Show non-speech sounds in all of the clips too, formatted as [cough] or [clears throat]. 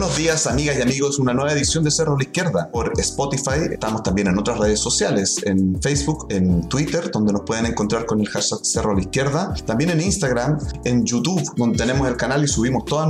Buenos días, amigas y amigos. Una nueva edición de Cerro a la Izquierda por Spotify. Estamos también en otras redes sociales, en Facebook, en Twitter, donde nos pueden encontrar con el hashtag Cerro a la Izquierda. También en Instagram, en YouTube, donde tenemos el canal y subimos todos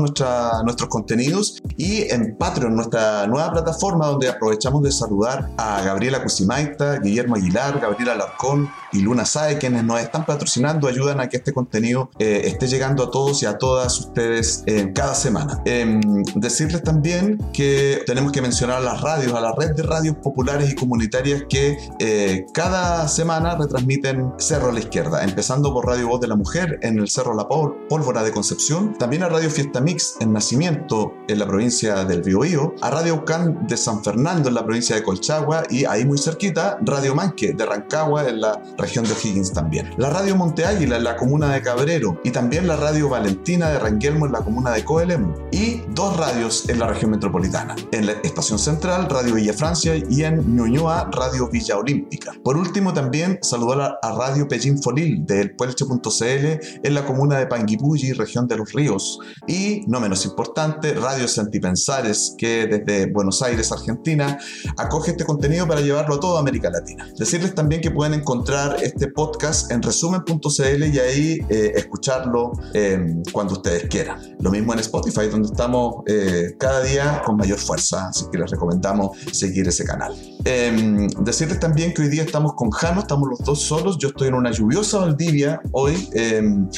nuestros contenidos. Y en Patreon, nuestra nueva plataforma, donde aprovechamos de saludar a Gabriela Cusimaita, Guillermo Aguilar, Gabriela Alarcón y Luna Sae, quienes nos están patrocinando, ayudan a que este contenido eh, esté llegando a todos y a todas ustedes eh, cada semana. Em, decirles también que tenemos que mencionar a las radios, a la red de radios populares y comunitarias que eh, cada semana retransmiten Cerro a la Izquierda, empezando por Radio Voz de la Mujer en el Cerro La Pólvora de Concepción, también a Radio Fiesta Mix en Nacimiento en la provincia del Biobío, a Radio Ucán de San Fernando en la provincia de Colchagua y ahí muy cerquita Radio Manque de Rancagua en la región de O'Higgins también. La Radio Monte Águila en la comuna de Cabrero y también la Radio Valentina de Ranguelmo en la comuna de Coelem y dos radios en la región metropolitana. En la Estación Central, Radio Villa Francia y en Ñuñoa, Radio Villa Olímpica. Por último, también saludar a Radio Pellín Folil de elpuelche.cl en la comuna de Panguipulli, región de Los Ríos. Y, no menos importante, Radio Santipensares, que desde Buenos Aires, Argentina, acoge este contenido para llevarlo a toda América Latina. Decirles también que pueden encontrar este podcast en resumen.cl y ahí eh, escucharlo eh, cuando ustedes quieran. Lo mismo en Spotify, donde estamos eh, cada día con mayor fuerza, así que les recomendamos seguir ese canal. Em, decirles también que hoy día estamos con Jano, estamos los dos solos, yo estoy en una lluviosa Valdivia hoy, em,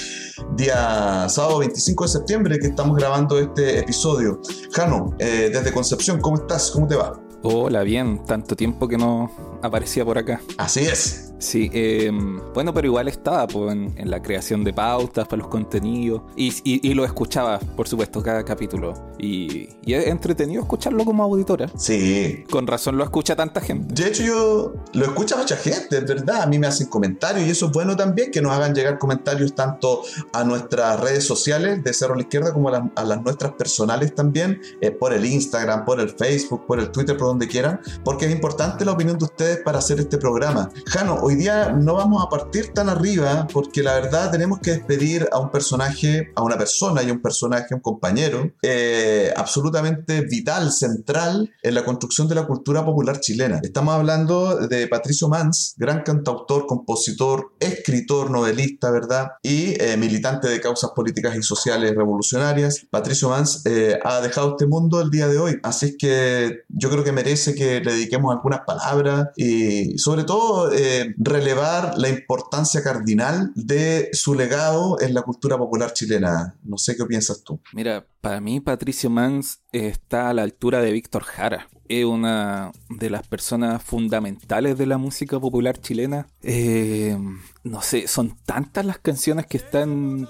día sábado 25 de septiembre que estamos grabando este episodio. Jano, eh, desde Concepción, ¿cómo estás? ¿Cómo te va? Hola, bien, tanto tiempo que no aparecía por acá. Así es. Sí, em, bueno, pero igual estaba pues, en, la creación de pautas para los contenidos y, lo escuchaba, por supuesto, cada capítulo. Y, y, es entretenido escucharlo como auditora. Sí. Con razón lo escucha tanta gente. De hecho, yo lo escucha mucha gente, es verdad. A mí me hacen comentarios y eso es bueno también, que nos hagan llegar comentarios tanto a nuestras redes sociales de Cerro a la Izquierda como a, las nuestras personales también, eh, por el Instagram, por el Facebook, por el Twitter, por donde quieran, porque es importante la opinión de ustedes para hacer este programa. Jano, hoy día no vamos a partir tan arriba porque la verdad tenemos que despedir a un personaje, a una persona y un personaje, un compañero, eh, absolutamente vital, central en la construcción de la cultura popular chilena. Estamos hablando de Patricio Mans, gran cantautor, compositor, escritor, novelista, ¿verdad? Y eh, militante de causas políticas y sociales revolucionarias. Patricio Mans eh, ha dejado este mundo el día de hoy, así que yo creo que merece que le dediquemos algunas palabras y sobre todo relevar la importancia cardinal de su legado en la cultura popular chilena. No sé qué piensas tú. Mira, para mí Patricio Mans está a la altura de Víctor Jara. Es una de las personas fundamentales de la música popular chilena. Eh, no sé, son tantas las canciones que están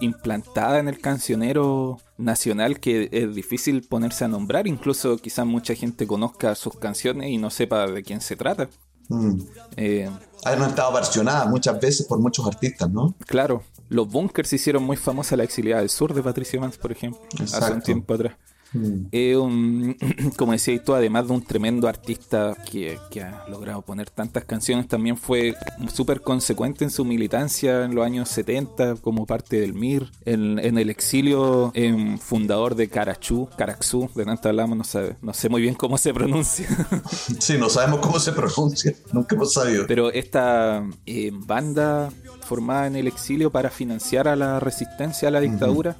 implantadas en el cancionero nacional que es difícil ponerse a nombrar. Incluso quizás mucha gente conozca sus canciones y no sepa de quién se trata. Mm. Eh, han estado versionadas muchas veces por muchos artistas, ¿no? Claro. Los bunkers hicieron muy famosa la exiliada del sur de Patricio Mans, por ejemplo, hace un tiempo atrás. Mm. Un, [clears throat] como decía tú, además de un tremendo artista que, ha logrado poner tantas canciones, también fue súper consecuente en su militancia en los años 70 como parte del MIR, en, el exilio, en fundador de Carachú, Caraxú, de tanto hablamos, no, sabe, no sé muy bien cómo se pronuncia. [laughs] sí, no sabemos cómo se pronuncia, nunca hemos sabido. Pero esta eh, banda formada en el exilio para financiar a la resistencia a la dictadura,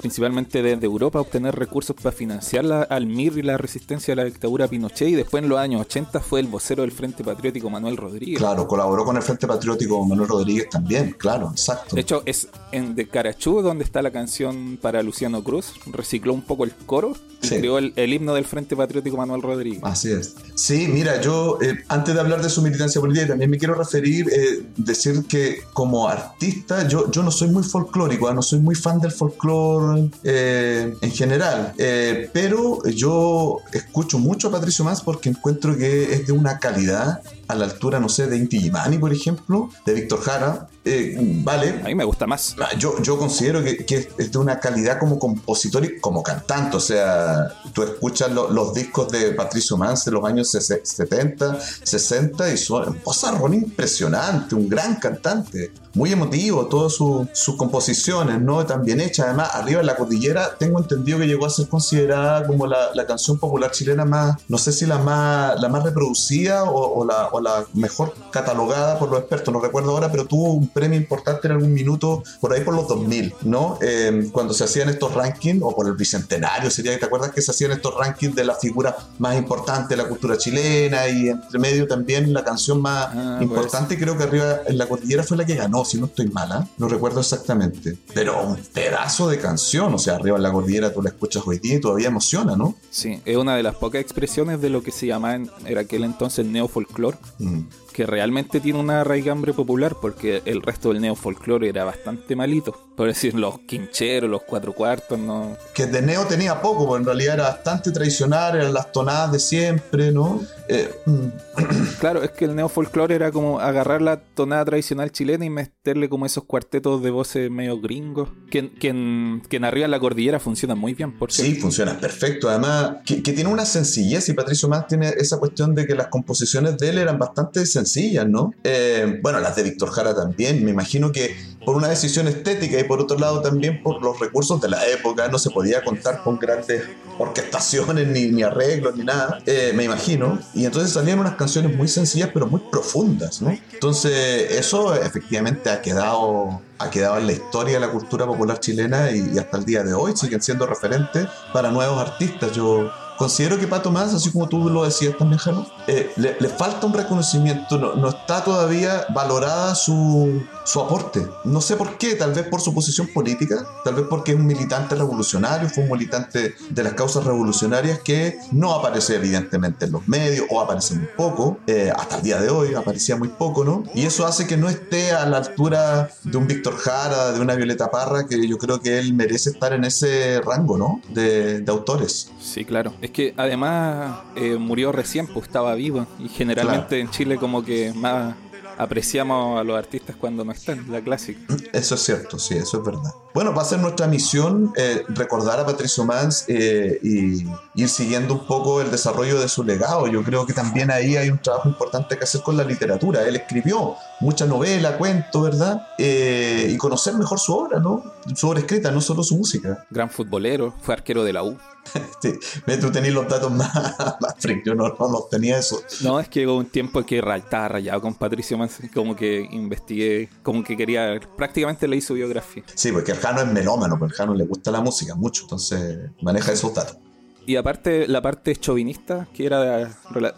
principalmente desde Europa, obtener recursos para financiar la, al MIR y la resistencia a la dictadura Pinochet. Y después, en los años 80, fue el vocero del Frente Patriótico Manuel Rodríguez. Claro, colaboró con el Frente Patriótico Manuel Rodríguez también, claro, exacto. De hecho, es en De Carachú donde está la canción para Luciano Cruz. Recicló un poco el coro y creó el, himno del Frente Patriótico Manuel Rodríguez. Así es. Sí, mira, yo eh, antes de hablar de su militancia política, también me quiero referir, eh, decir que como artista, yo, yo no soy muy folclórico, ¿ah? no soy muy fan del folclore eh, en general. Eh, pero yo escucho mucho a Patricio Más porque encuentro que es de una calidad a la altura, no sé, de Inti Gimani, por ejemplo, de Víctor Jara. Eh, vale. A mí me gusta más. Ah, yo, yo considero que, es de una calidad como compositor y como cantante. O sea, tú escuchas los discos de Patricio Mans de los años 70, 60 y son un impresionante, un gran cantante. Muy emotivo, todas sus composiciones, ¿no? Tan bien hechas. Además, arriba en la cordillera, tengo entendido que llegó a ser considerada como la, la canción popular chilena más, no sé si la más, la más reproducida o, la, o, la, mejor catalogada por los expertos, no recuerdo ahora, pero tuvo un premio importante en algún minuto por ahí por los 2000, ¿no? Eh, cuando se hacían estos rankings, o por el bicentenario, sería que te acuerdas que se hacían estos rankings de las figuras más importantes de la cultura chilena y entre medio también la canción más ah, pues. importante, creo que arriba en la cordillera fue la que ganó, si no estoy mala, no recuerdo exactamente, pero un pedazo de canción, o sea, arriba en la cordillera tú la escuchas hoy día y todavía emociona, ¿no? Sí, es una de las pocas expresiones de lo que se llamaba en, aquel entonces neofolclore. Mm que realmente tiene una raigambre popular, porque el resto del neofolclore era bastante malito. Por decir, los quincheros, los cuatro cuartos, no. Que de neo tenía poco, porque en realidad era bastante tradicional, eran las tonadas de siempre, ¿no? Eh, mm. [clears throat] claro, es que el neofolclore era como agarrar la tonada tradicional chilena y meterle como esos cuartetos de voces medio gringos, que, que, en, que en arriba en la cordillera funcionan muy bien, por cierto. Sí, funciona perfecto. Además, que, tiene una sencillez, y Patricio Más tiene esa cuestión de que las composiciones de él eran bastante sencillas sencillas, ¿no? Eh, bueno, las de Víctor Jara también. Me imagino que por una decisión estética y por otro lado también por los recursos de la época no se podía contar con grandes orquestaciones ni, ni arreglos ni nada, eh, me imagino. Y entonces salían unas canciones muy sencillas pero muy profundas, ¿no? Entonces eso efectivamente ha quedado ha quedado en la historia de la cultura popular chilena y, y hasta el día de hoy siguen siendo referentes para nuevos artistas. Yo considero que Pato Más, así como tú lo decías también, Jano, eh, le, falta un reconocimiento, no, está todavía valorada su, su, aporte. No sé por qué, tal vez por su posición política, tal vez porque es un militante revolucionario, fue un militante de las causas revolucionarias que no aparece evidentemente en los medios o aparece muy poco, eh, hasta el día de hoy aparecía muy poco, ¿no? Y eso hace que no esté a la altura de un Víctor Jara, de una Violeta Parra, que yo creo que él merece estar en ese rango, ¿no? De, de autores. Sí, claro. Que además eh, murió recién, pues estaba vivo. Y generalmente en Chile como que más apreciamos a los artistas cuando no están, la clásica. Eso es cierto, sí, eso es verdad. Bueno, va a ser nuestra misión eh, recordar a Patricio Mans eh, y ir siguiendo un poco el desarrollo de su legado. Yo creo que también ahí hay un trabajo importante que hacer con la literatura. Él escribió mucha novela, cuento, ¿verdad? y conocer mejor su obra, ¿no? Su obra escrita, no solo su música. Gran futbolero, fue arquero de la U. [laughs] Sí, tú tenías los datos más, más yo no, los tenía eso. No, es que hubo un tiempo que estaba rayado con Patricio Manson, como que investigué, como que quería, prácticamente le hizo biografía. Sí, porque el Jano es melómano, porque el Jano le gusta la música mucho, entonces maneja esos datos. Y aparte, la parte chauvinista, que era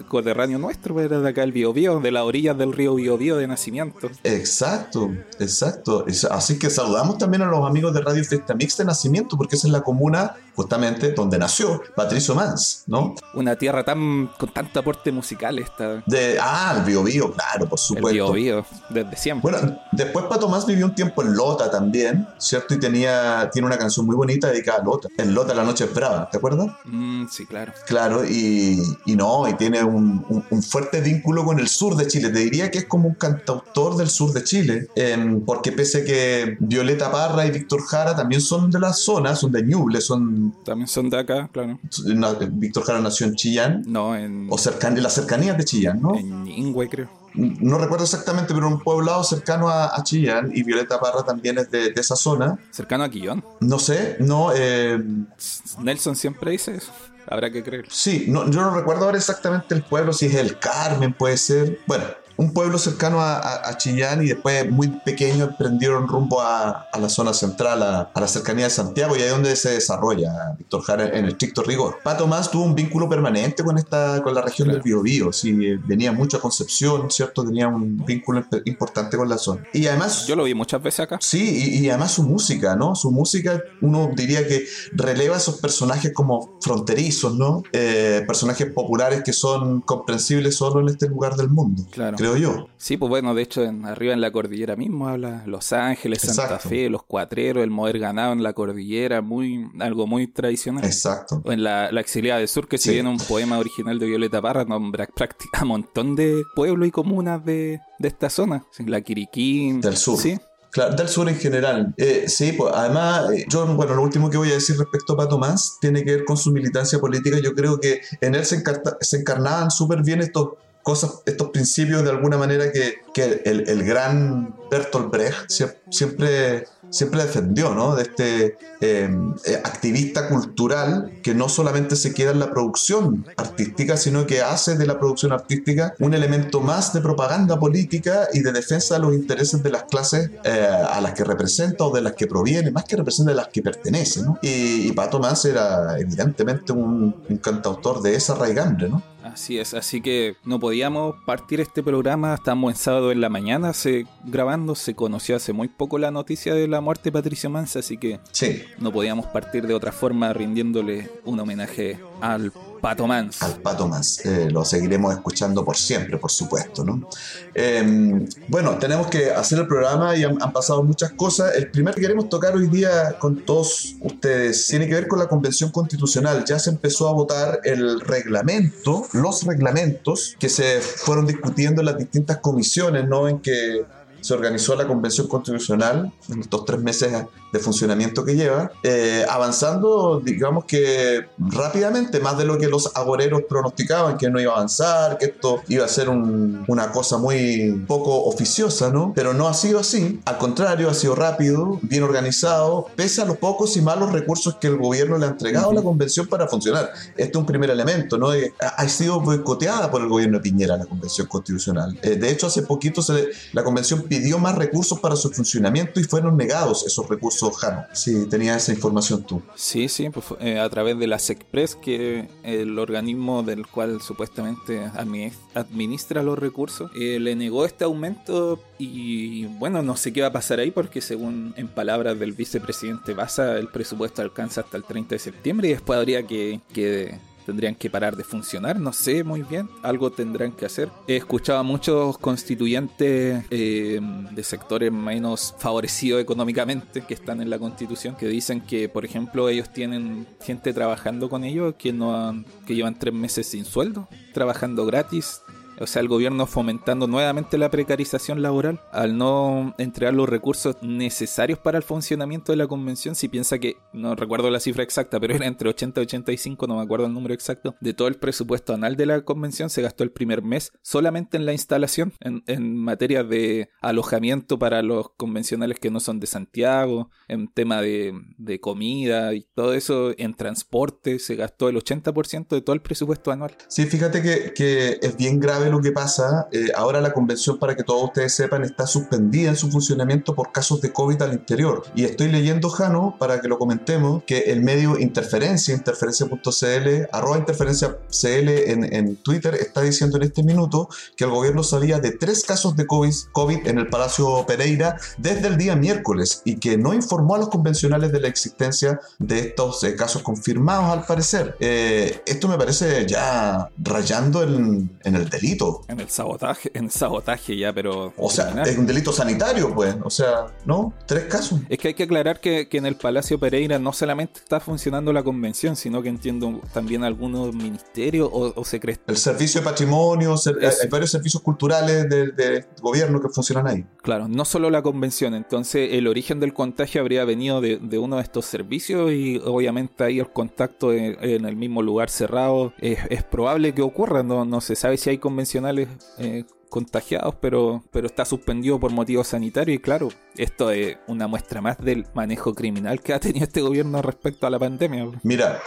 coterráneo nuestro, era de acá el Biobío, de las orillas del río Biobío de nacimiento. Exacto, exacto. Así que saludamos también a los amigos de Radio Fiesta Mix de Nacimiento, porque esa es la comuna justamente donde nació Patricio Mans, ¿no? Una tierra tan con tanto aporte musical esta. De, ah, el Biobío, claro, por supuesto. El Biobío, desde siempre. Bueno, después Pato Mans vivió un tiempo en Lota también, ¿cierto? Y tenía, tiene una canción muy bonita dedicada a Lota. En Lota la noche es brava, ¿te acuerdas? Mm, sí, claro. Claro, y, y no, y tiene un, un, fuerte vínculo con el sur de Chile. Te diría que es como un cantautor del sur de Chile, em, porque pese que Violeta Parra y Víctor Jara también son de la zona, son de Ñuble, son también son de acá, claro. Víctor Jara nació en Chillán. No, en. O cerca, en las cercanías de Chillán, ¿no? En Ingüe, creo. No recuerdo exactamente, pero un poblado cercano a, Chillán y Violeta Parra también es de, esa zona. ¿Cercano a Quillón? No sé, no. Eh... Nelson siempre dice eso. Habrá que creer. Sí, no, yo no recuerdo ahora exactamente el pueblo, si es el Carmen, puede ser. Bueno, un pueblo cercano a, Chillán y después muy pequeño emprendieron rumbo a, la zona central, a, la cercanía de Santiago y ahí es donde se desarrolla Víctor Jara en estricto rigor. Pato Más tuvo un vínculo permanente con esta con la región del Biobío, sí, venía mucho a Concepción, ¿cierto? Tenía un vínculo importante con la zona. Y además... Yo lo vi muchas veces acá. Sí, y, además su música, ¿no? Su música, uno diría que releva esos personajes como fronterizos, ¿no? Eh, personajes populares que son comprensibles solo en este lugar del mundo. Claro creo yo. Sí, pues bueno, de hecho, en, arriba en la cordillera mismo habla Los Ángeles, Santa Fe, Los Cuatreros, el mover ganado en la cordillera, muy algo muy tradicional. Exacto. En la, la Exiliada del Sur, que si viene un poema original de Violeta Parra, nombra a un montón de pueblos y comunas de, de esta zona. La Quiriquín. Del sur. Sí, Claro, del sur en general. Eh, sí, pues además, eh, yo, bueno, lo último que voy a decir respecto a Pato Más tiene que ver con su militancia política. Yo creo que en él se, se encarnaban súper bien estos cosas, estos principios de alguna manera que, que el, el, gran Bertolt Brecht siempre siempre defendió, ¿no? De este em, eh, activista cultural que no solamente se queda en la producción artística, sino que hace de la producción artística un elemento más de propaganda política y de defensa de los intereses de las clases eh, a las que representa o de las que proviene, más que representa de las que pertenece. Y, y Pato Más era evidentemente un, un cantautor de esa raigambre, ¿no? Así es, así que no podíamos partir este programa, estamos en sábado en la mañana se, grabando, se conoció hace muy poco la noticia de la muerte de Patricio Mansa, así que sí. no podíamos partir de otra forma rindiéndole un homenaje al Pato Mans. Al Pato Mans. Eh, lo seguiremos escuchando por siempre, por supuesto. ¿no? Em, bueno, tenemos que hacer el programa y han, pasado muchas cosas. El primer que queremos tocar hoy día con todos ustedes tiene que ver con la Convención Constitucional. Ya se empezó a votar el reglamento, los reglamentos que se fueron discutiendo en las distintas comisiones, ¿no? En que se organizó la Convención Constitucional en estos tres meses de funcionamiento que lleva, eh, avanzando, digamos que rápidamente, más de lo que los agoreros pronosticaban, que no iba a avanzar, que esto iba a ser una cosa muy poco oficiosa, ¿no? Pero no ha sido así, al contrario, ha sido rápido, bien organizado, pese a los pocos y malos recursos que el gobierno le ha entregado a la convención para funcionar. Este es un primer elemento, ¿no? Eh, ha sido boicoteada por el gobierno de Piñera la convención constitucional. Eh, de hecho, hace poquito se, la convención pidió más recursos para su funcionamiento y fueron negados esos recursos Jano. Sí, tenía esa información tú. Sí, sí, pues, eh, a través de la SECPRES, que el organismo del cual supuestamente administra los recursos, eh, le negó este aumento y bueno, no sé qué va a pasar ahí porque según en palabras del vicepresidente Baza, el presupuesto alcanza hasta el 30 de septiembre y después habría que, que tendrían que parar de funcionar, no sé muy bien, algo tendrán que hacer. He escuchado a muchos constituyentes eh, de sectores menos favorecidos económicamente que están en la constitución que dicen que, por ejemplo, ellos tienen gente trabajando con ellos que, no que llevan tres meses sin sueldo, trabajando gratis, o sea, el gobierno fomentando nuevamente la precarización laboral al no entregar los recursos necesarios para el funcionamiento de la convención. Si piensa que, no recuerdo la cifra exacta, pero era entre 80 y 85, no me acuerdo el número exacto, de todo el presupuesto anual de la convención se gastó el primer mes solamente en la instalación, en, en materia de alojamiento para los convencionales que no son de Santiago, en tema de, de comida y todo eso, en transporte, se gastó el 80% de todo el presupuesto anual. Sí, fíjate que, que es bien grave lo que pasa. Eh, ahora la convención, para que todos ustedes sepan, está suspendida en su funcionamiento por casos de COVID al interior. Y estoy leyendo, Jano, para que lo comentemos, que el medio Interferencia, interferencia.cl, arroba interferencia.cl en, en Twitter, está diciendo en este minuto que el gobierno sabía de tres casos de COVID, COVID en el Palacio Pereira desde el día miércoles y que no informó a los convencionales de la existencia de estos eh, casos confirmados, al parecer. Eh, esto me parece ya rayando en, en el delito en el sabotaje, en sabotaje ya, pero. O sea, es un delito sanitario, pues. O sea, ¿no? Tres casos. Es que hay que aclarar que, en el Palacio Pereira no solamente está funcionando la convención, sino que entiendo también algunos ministerios o, o secretos. El servicio de patrimonio, hay varios servicios culturales del gobierno que funcionan ahí. Claro, no solo la convención. Entonces, el origen del contagio habría venido de, uno de estos servicios y obviamente ahí el contacto en, el mismo lugar cerrado es, es probable que ocurra. No, no se sabe si hay convención convencionales eh, contagiados, pero, pero está suspendido por motivos sanitarios. Y claro, esto es una muestra más del manejo criminal que ha tenido este gobierno respecto a la pandemia. Mira,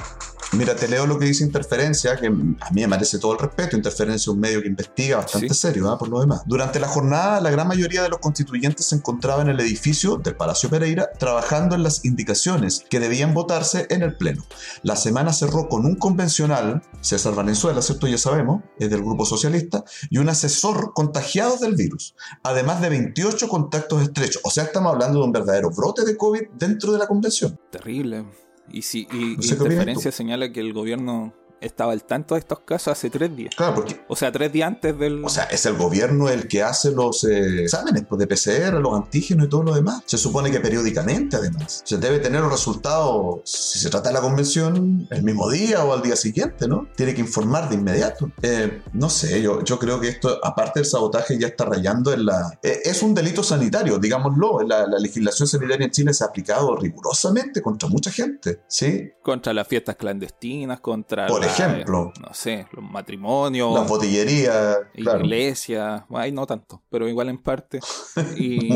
mira, te leo lo que dice Interferencia, que a mí me merece todo el respeto. Interferencia es un medio que investiga bastante serio, ¿ah? por lo demás. Durante la jornada, la gran mayoría de los constituyentes se encontraban en el edificio del Palacio Pereira trabajando en las indicaciones que debían votarse en el Pleno. La semana cerró con un convencional, César Valenzuela, ¿cierto? Ya sabemos, es del Grupo Socialista, y un asesor contagiados del virus, además de 28 contactos estrechos. O sea, estamos hablando de un verdadero brote de COVID dentro de la convención. Terrible. Y si y, y señala que el gobierno estaba al tanto de estos casos hace tres días. Claro, porque. O sea, tres días antes del. O sea, es el gobierno el que hace los eh, exámenes pues, de PCR, los antígenos y todo lo demás. Se supone que periódicamente, además. Se debe tener los resultados, si se trata de la convención, el mismo día o al día siguiente, ¿no? Tiene que informar de inmediato. Eh, no sé, yo, yo creo que esto, aparte del sabotaje, ya está rayando en la. Eh, es un delito sanitario, digámoslo. La, la legislación sanitaria en Chile se ha aplicado rigurosamente contra mucha gente, ¿sí? Contra las fiestas clandestinas, contra. Por ejemplo. No sé, los matrimonios. La botillería. Iglesia. Ay, no tanto, pero igual en parte. [laughs] Y,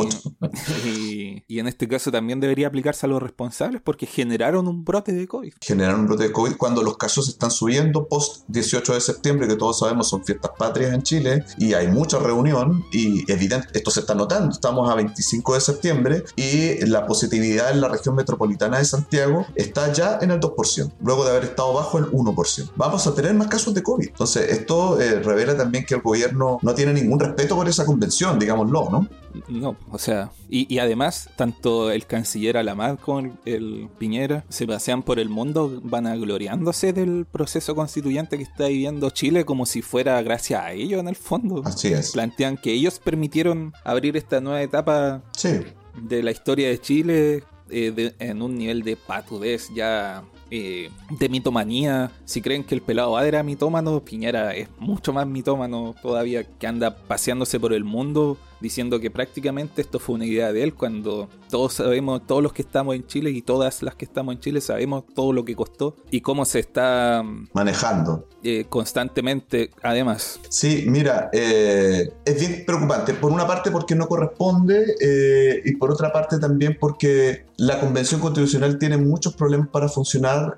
y, y, en este caso también debería aplicarse a los responsables porque generaron un brote de COVID. Generaron un brote de COVID cuando los casos están subiendo post 18 de septiembre, que todos sabemos son fiestas patrias en Chile y hay mucha reunión y evidente, esto se está notando. Estamos a 25 de septiembre y la positividad en la región metropolitana de Santiago está ya en el 2%, luego de haber estado bajo el 1%. Vamos a tener más casos de COVID. Entonces, esto eh, revela también que el gobierno no tiene ningún respeto por esa convención, digámoslo, ¿no? No, o sea, y, además, tanto el canciller Alamar como el, Piñera se pasean por el mundo, van agloriándose del proceso constituyente que está viviendo Chile como si fuera gracias a ellos en el fondo. Así es. Plantean que ellos permitieron abrir esta nueva etapa de la historia de Chile eh, en un nivel de patudez ya eh, de mitomanía. Si creen que el pelado A era mitómano, Piñera es mucho más mitómano todavía que anda paseándose por el mundo diciendo que prácticamente esto fue una idea de él cuando todos sabemos, todos los que estamos en Chile y todas las que estamos en Chile sabemos todo lo que costó y cómo se está manejando eh, constantemente además. Sí, mira, eh, es bien preocupante. Por una parte porque no corresponde eh, y por otra parte también porque la Convención Constitucional tiene muchos problemas para funcionar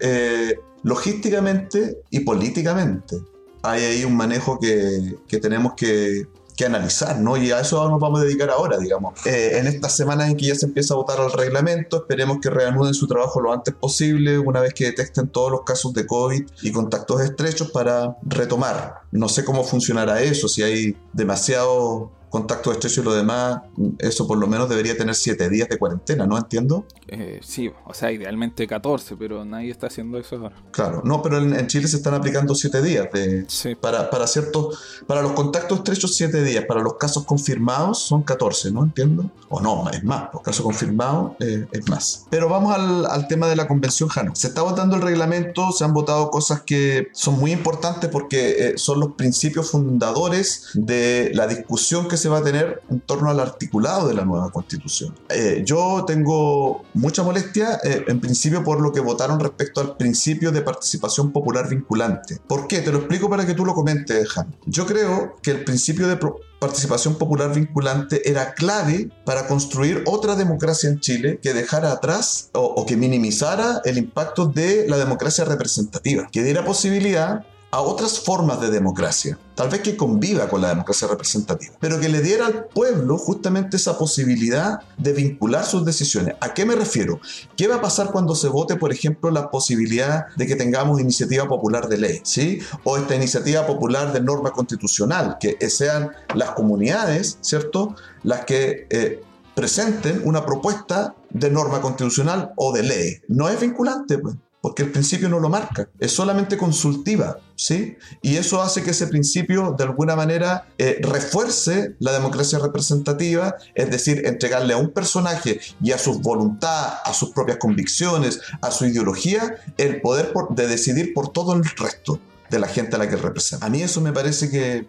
logísticamente y políticamente. Hay ahí un manejo que, que tenemos que que analizar, ¿no? Y a eso nos vamos a dedicar ahora, digamos. Eh, en estas semanas en que ya se empieza a votar el reglamento, esperemos que reanuden su trabajo lo antes posible, una vez que detecten todos los casos de COVID y contactos estrechos para retomar. No sé cómo funcionará eso, si hay demasiado contacto estrecho y lo demás, eso por lo menos debería tener 7 días de cuarentena, ¿no? Entiendo. Eh, sí, o sea, idealmente 14, pero nadie está haciendo eso ahora. Claro, no, pero en, Chile se están aplicando 7 días de, para, para ciertos, para los contactos estrechos 7 días, para los casos confirmados son 14, ¿no? Entiendo. O no, es más, los casos confirmados eh, es más. Pero vamos al, al, tema de la convención Jano. Se está votando el reglamento, se han votado cosas que son muy importantes porque eh, son los principios fundadores de la discusión que se va a tener en torno al articulado de la nueva constitución. Eh, yo tengo mucha molestia, eh, en principio, por lo que votaron respecto al principio de participación popular vinculante. ¿Por qué? Te lo explico para que tú lo comentes, Han. Yo creo que el principio de participación popular vinculante era clave para construir otra democracia en Chile que dejara atrás o, o, que minimizara el impacto de la democracia representativa, que diera posibilidad a otras formas de democracia, tal vez que conviva con la democracia representativa, pero que le diera al pueblo justamente esa posibilidad de vincular sus decisiones. ¿A qué me refiero? ¿Qué va a pasar cuando se vote, por ejemplo, la posibilidad de que tengamos iniciativa popular de ley, ¿sí? O esta iniciativa popular de norma constitucional, que sean las comunidades, ¿cierto? Las que eh, presenten una propuesta de norma constitucional o de ley. No es vinculante, pues porque el principio no lo marca, es solamente consultiva, ¿sí? Y eso hace que ese principio de alguna manera eh, refuerce la democracia representativa, es decir, entregarle a un personaje y a su voluntad, a sus propias convicciones, a su ideología, el poder de decidir por todo el resto de la gente a la que representa. A mí eso me parece que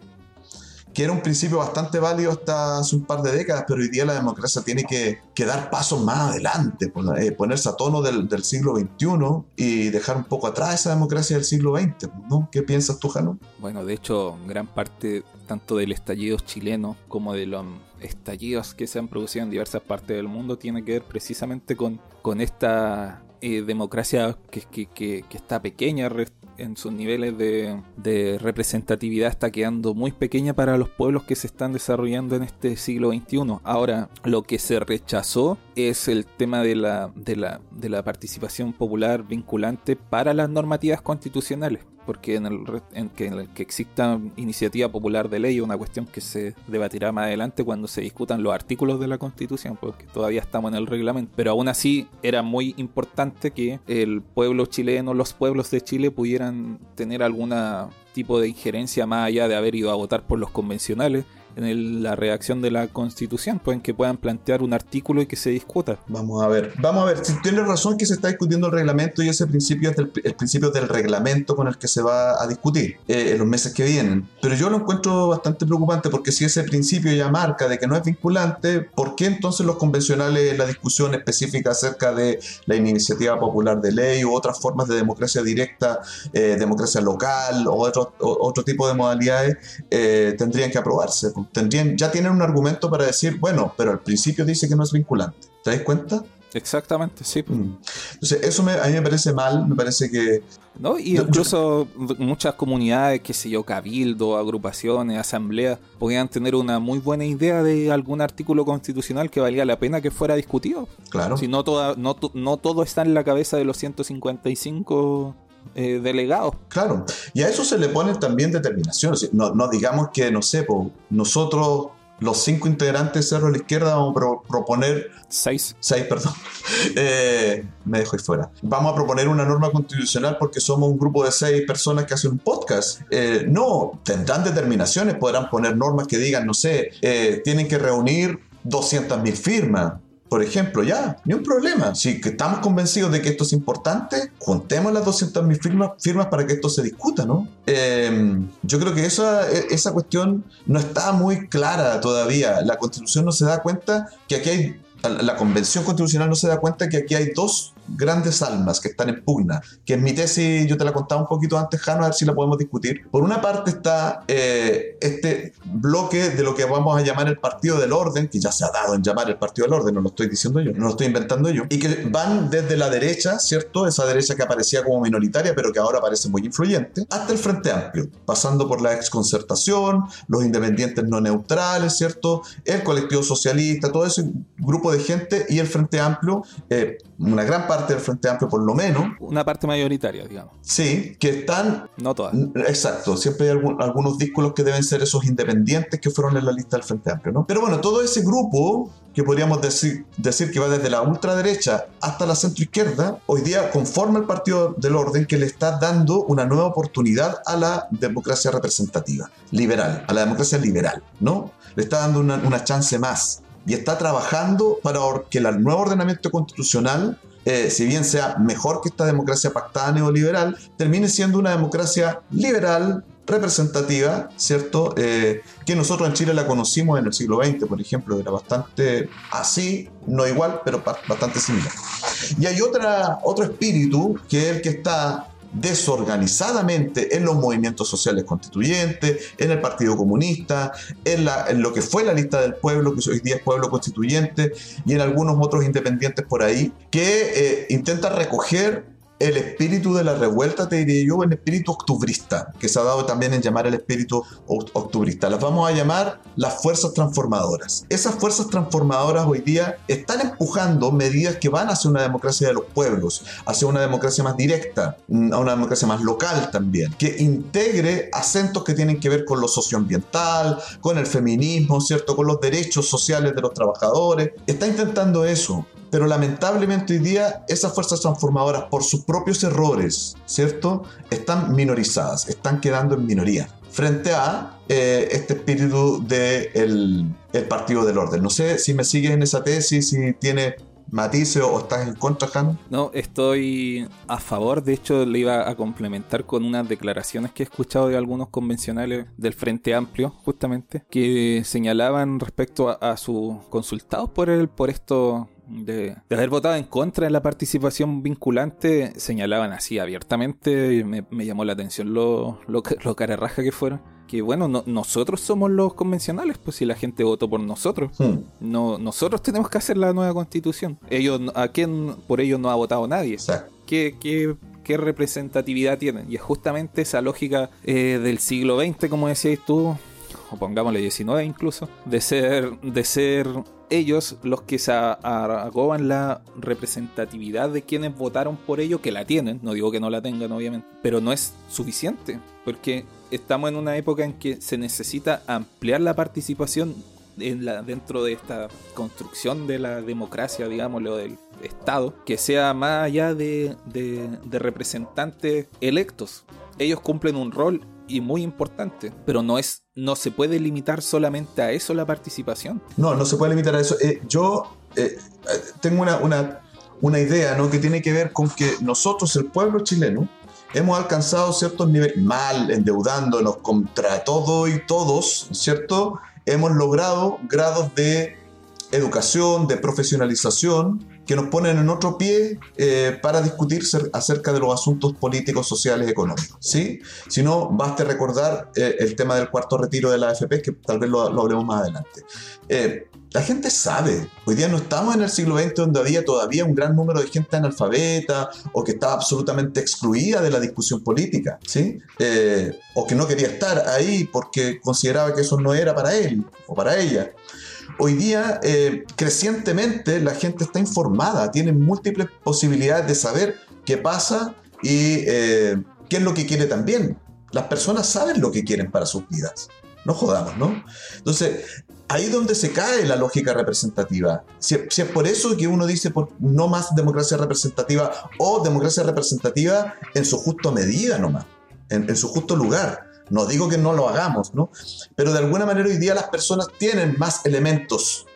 que era un principio bastante válido hasta hace un par de décadas, pero hoy día la democracia tiene que, dar pasos más adelante, eh, ponerse a tono del, siglo XXI y dejar un poco atrás esa democracia del siglo XX, ¿no? ¿Qué piensas tú, Jano? Bueno, de hecho, gran parte tanto del estallido chileno como de los estallidos que se han producido en diversas partes del mundo tiene que ver precisamente con, con esta eh, democracia que, que, que, está pequeña en sus niveles de, representatividad está quedando muy pequeña para los pueblos que se están desarrollando en este siglo XXI. Ahora, lo que se rechazó es el tema de la, de la, de la participación popular vinculante para las normativas constitucionales porque en el, en que, en el que exista iniciativa popular de ley es una cuestión que se debatirá más adelante cuando se discutan los artículos de la Constitución, porque todavía estamos en el reglamento. Pero aún así era muy importante que el pueblo chileno, los pueblos de Chile pudieran tener alguna tipo de injerencia más allá de haber ido a votar por los convencionales en la redacción de la constitución, pues en que puedan plantear un artículo y que se discuta. Vamos a ver, vamos a ver, si tienes razón que se está discutiendo el reglamento y ese principio es el, principio del reglamento con el que se va a discutir eh, en los meses que vienen. Pero yo lo encuentro bastante preocupante porque si ese principio ya marca de que no es vinculante, ¿por qué entonces los convencionales, la discusión específica acerca de la iniciativa popular de ley u otras formas de democracia directa, eh, democracia local o otro, otro tipo de modalidades eh, tendrían que aprobarse. Tendrían, ya tienen un argumento para decir, bueno, pero al principio dice que no es vinculante. ¿Te das cuenta? Exactamente, sí. Mm. Entonces, eso a mí me parece mal, me parece que... ¿No? Y incluso muchas comunidades, qué sé yo, cabildo, agrupaciones, asambleas, podían tener una muy buena idea de algún artículo constitucional que valía la pena que fuera discutido. Claro. Si no, toda, no, no todo está en la cabeza de los 155 eh, delegados. Claro, y a eso se le ponen también determinaciones. No, no digamos que, no sé, nosotros los cinco integrantes de Cerro de la Izquierda vamos a proponer... Seis. Seis, perdón. [laughs] Eh, me dejo ahí fuera. Vamos a proponer una norma constitucional porque somos un grupo de seis personas que hacen un podcast. Eh, no, tendrán determinaciones, podrán poner normas que digan, no sé, eh, tienen que reunir 200.000 firmas por ejemplo, ya, ni un problema. Si estamos convencidos de que esto es importante, juntemos las 200.000 firmas, firmas para que esto se discuta, ¿no? Em, yo creo que esa, e, esa cuestión no está muy clara todavía. La constitución no se da cuenta que aquí hay la Convención Constitucional no se da cuenta que aquí hay dos grandes almas que están en pugna, que en mi tesis yo te la contaba un poquito antes, Jano, a ver si la podemos discutir. Por una parte está eh, este bloque de lo que vamos a llamar el Partido del Orden, que ya se ha dado en llamar el Partido del Orden, no lo estoy diciendo yo, no lo estoy inventando yo, y que van desde la derecha, ¿cierto? Esa derecha que aparecía como minoritaria, pero que ahora parece muy influyente, hasta el Frente Amplio, pasando por la exconcertación, los independientes no neutrales, ¿cierto? El colectivo socialista, todo ese grupo de gente y el Frente Amplio, eh, una gran parte del Frente Amplio por lo menos. Una parte mayoritaria, digamos. Sí, que están... No todas. Exacto, siempre hay algunos discos que deben ser esos independientes que fueron en la lista del Frente Amplio, ¿no? Pero bueno, todo ese grupo que podríamos decir, decir que va desde la ultraderecha hasta la centroizquierda, hoy día conforma el Partido del Orden que le está dando una nueva oportunidad a la democracia representativa, liberal, a la democracia liberal, ¿no? Le está dando una, una chance más y está trabajando para que el nuevo ordenamiento constitucional, eh, si bien sea mejor que esta democracia pactada neoliberal, termine siendo una democracia liberal, representativa, ¿cierto? Eh, que nosotros en Chile la conocimos en el siglo XX, por ejemplo, era bastante así, no igual, pero bastante similar. Y hay otra, otro espíritu que es el que está desorganizadamente en los movimientos sociales constituyentes, en el Partido Comunista, en, la, lo que fue la lista del pueblo, que hoy día es pueblo constituyente, y en algunos otros independientes por ahí, que eh, intenta recoger el espíritu de la revuelta, te diría yo, el espíritu octubrista, que se ha dado también en llamar el espíritu octubrista. Las vamos a llamar las fuerzas transformadoras. Esas fuerzas transformadoras hoy día están empujando medidas que van hacia una democracia de los pueblos, hacia una democracia más directa, a una democracia más local también, que integre acentos que tienen que ver con lo socioambiental, con el feminismo, ¿cierto? Con los derechos sociales de los trabajadores. Está intentando eso pero lamentablemente hoy día esas fuerzas transformadoras por sus propios errores, ¿cierto? Están minorizadas, están quedando en minoría frente a eh, este espíritu del de el Partido del Orden. No sé si me sigues en esa tesis, si tiene matices o estás en contra, Jano. No, estoy a favor. De hecho, le iba a complementar con unas declaraciones que he escuchado de algunos convencionales del Frente Amplio, justamente, que señalaban respecto a, sus consultados por el, por esto de, haber votado en contra de la participación vinculante, señalaban así abiertamente, y me, llamó la atención lo, lo, lo cararraja que fueron. Que bueno, nosotros somos los convencionales, pues si la gente votó por nosotros, hmm. no, nosotros tenemos que hacer la nueva constitución. Ellos, ¿A quién por ellos no ha votado nadie? ¿Qué, qué, qué representatividad tienen? Y es justamente esa lógica eh, del siglo XX, como decías tú, o pongámosle 19 incluso, de ser, de ser ellos los que se agoban la representatividad de quienes votaron por ello, que la tienen, no digo que no la tengan obviamente, pero no es suficiente, porque estamos en una época en que se necesita ampliar la participación en la, dentro de esta construcción de la democracia, digámoslo, del Estado, que sea más allá de, de representantes electos. Ellos cumplen un rol y muy importante, pero no es no se puede limitar solamente a eso la participación. No, no se puede limitar a eso. Eh, yo eh, tengo una, una, una idea ¿no? que tiene que ver con que nosotros, el pueblo chileno, hemos alcanzado ciertos niveles, mal, endeudándonos contra todo y todos, ¿cierto? Hemos logrado grados de educación, de profesionalización, que nos ponen en otro pie eh, para discutir acerca de los asuntos políticos, sociales, económicos. ¿sí? Si no, baste recordar eh, el tema del cuarto retiro de la AFP, que tal vez lo, hablemos más adelante. Eh, la gente sabe, hoy día no estamos en el siglo XX donde había todavía un gran número de gente analfabeta o que estaba absolutamente excluida de la discusión política, ¿sí? o que no quería estar ahí porque consideraba que eso no era para él o para ella. Hoy día, eh, crecientemente, la gente está informada, tiene múltiples posibilidades de saber qué pasa y eh, qué es lo que quiere también. Las personas saben lo que quieren para sus vidas. No jodamos, ¿no? Entonces, ahí es donde se cae la lógica representativa. Si, es por eso que uno dice por no más democracia representativa o democracia representativa en su justo medida nomás, en su justo lugar. No digo que no lo hagamos, ¿no? Pero de alguna manera hoy día las personas tienen más elementos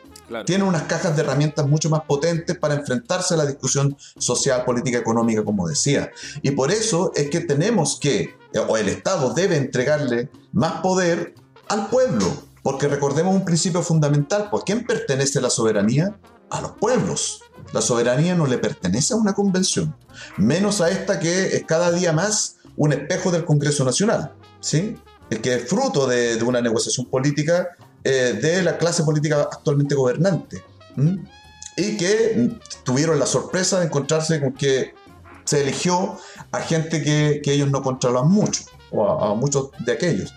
Tienen unas cajas de herramientas mucho más potentes para enfrentarse a la discusión social, política, económica, como decía. Y por eso es que tenemos que, o el Estado debe entregarle más poder al pueblo. Porque recordemos un principio fundamental, ¿por quién pertenece la soberanía? A los pueblos. La soberanía no le pertenece a una convención, menos a esta que es cada día más un espejo del Congreso Nacional. ¿Sí? Que es fruto de, una negociación política eh, de la clase política actualmente gobernante. Y que tuvieron la sorpresa de encontrarse con que se eligió a gente que, ellos no controlaban mucho, o a, muchos de aquellos.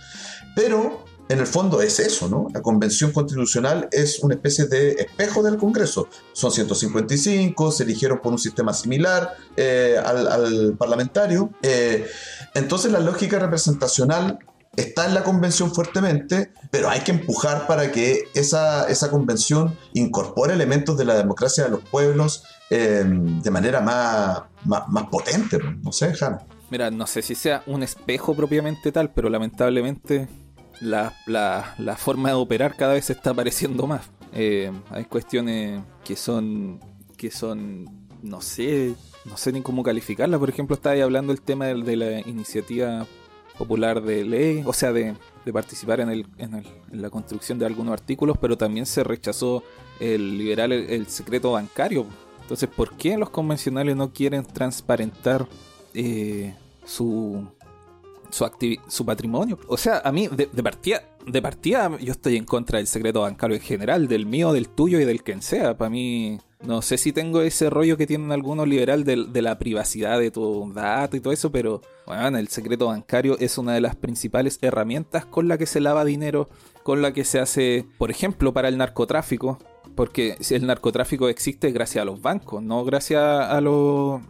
Pero en el fondo es eso, ¿no? La convención constitucional es una especie de espejo del Congreso. Son 155, se eligieron por un sistema similar eh, al, parlamentario. Eh, entonces la lógica representacional está en la convención fuertemente, pero hay que empujar para que esa, esa convención incorpore elementos de la democracia de los pueblos eh, de manera más, más, potente. No sé, Jana. Mira, no sé si sea un espejo propiamente tal, pero lamentablemente la, la, forma de operar cada vez se está apareciendo más. Eh, hay cuestiones que son, que son, no sé, no sé ni cómo calificarla. Por ejemplo, estaba ahí hablando el tema de, la iniciativa popular de ley, o sea, de, participar en, el, en, la construcción de algunos artículos, pero también se rechazó el liberal el, secreto bancario. Entonces, ¿por qué los convencionales no quieren transparentar eh, su, su, su patrimonio. O sea, a mí, de, partida, de partida, yo estoy en contra del secreto bancario en general, del mío, del tuyo y del quien sea. Para mí, no sé si tengo ese rollo que tienen algunos liberal de, la privacidad de tu dato y todo eso, pero bueno, el secreto bancario es una de las principales herramientas con la que se lava dinero, con la que se hace, por ejemplo, para el narcotráfico. Porque el narcotráfico existe gracias a los bancos, no gracias a los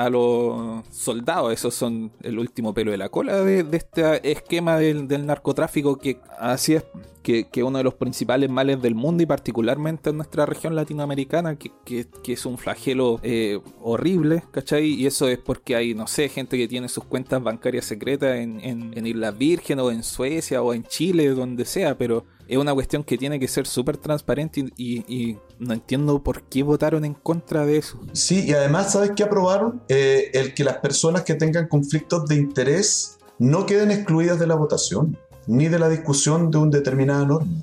a los soldados. Esos son el último pelo de la cola de, este esquema del, narcotráfico que así es que, que, uno de los principales males del mundo y particularmente en nuestra región latinoamericana, que, que, es un flagelo eh, horrible, ¿cachai? Y eso es porque hay, no sé, gente que tiene sus cuentas bancarias secretas en, en, en Islas Vírgenes o en Suecia o en Chile, donde sea, pero es una cuestión que tiene que ser súper transparente y, no entiendo por qué votaron en contra de eso. Sí, y además, ¿sabes qué aprobaron? Eh, el que las personas que tengan conflictos de interés no queden excluidas de la votación, ni de la discusión de una determinada norma.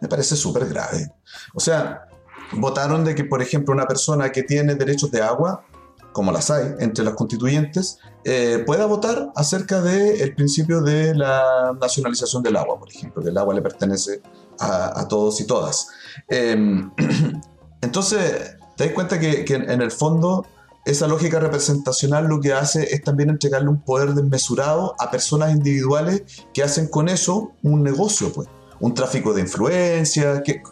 Me parece súper grave. O sea, votaron de que, por ejemplo, una persona que tiene derechos de agua como las hay entre las constituyentes, eh, pueda votar acerca del principio de la nacionalización del agua, por ejemplo, que el agua le pertenece a, todos y todas. Em, [clears throat] entonces, te das cuenta que, en el fondo esa lógica representacional lo que hace es también entregarle un poder desmesurado a personas individuales que hacen con eso un negocio, pues, un tráfico de influencia, que,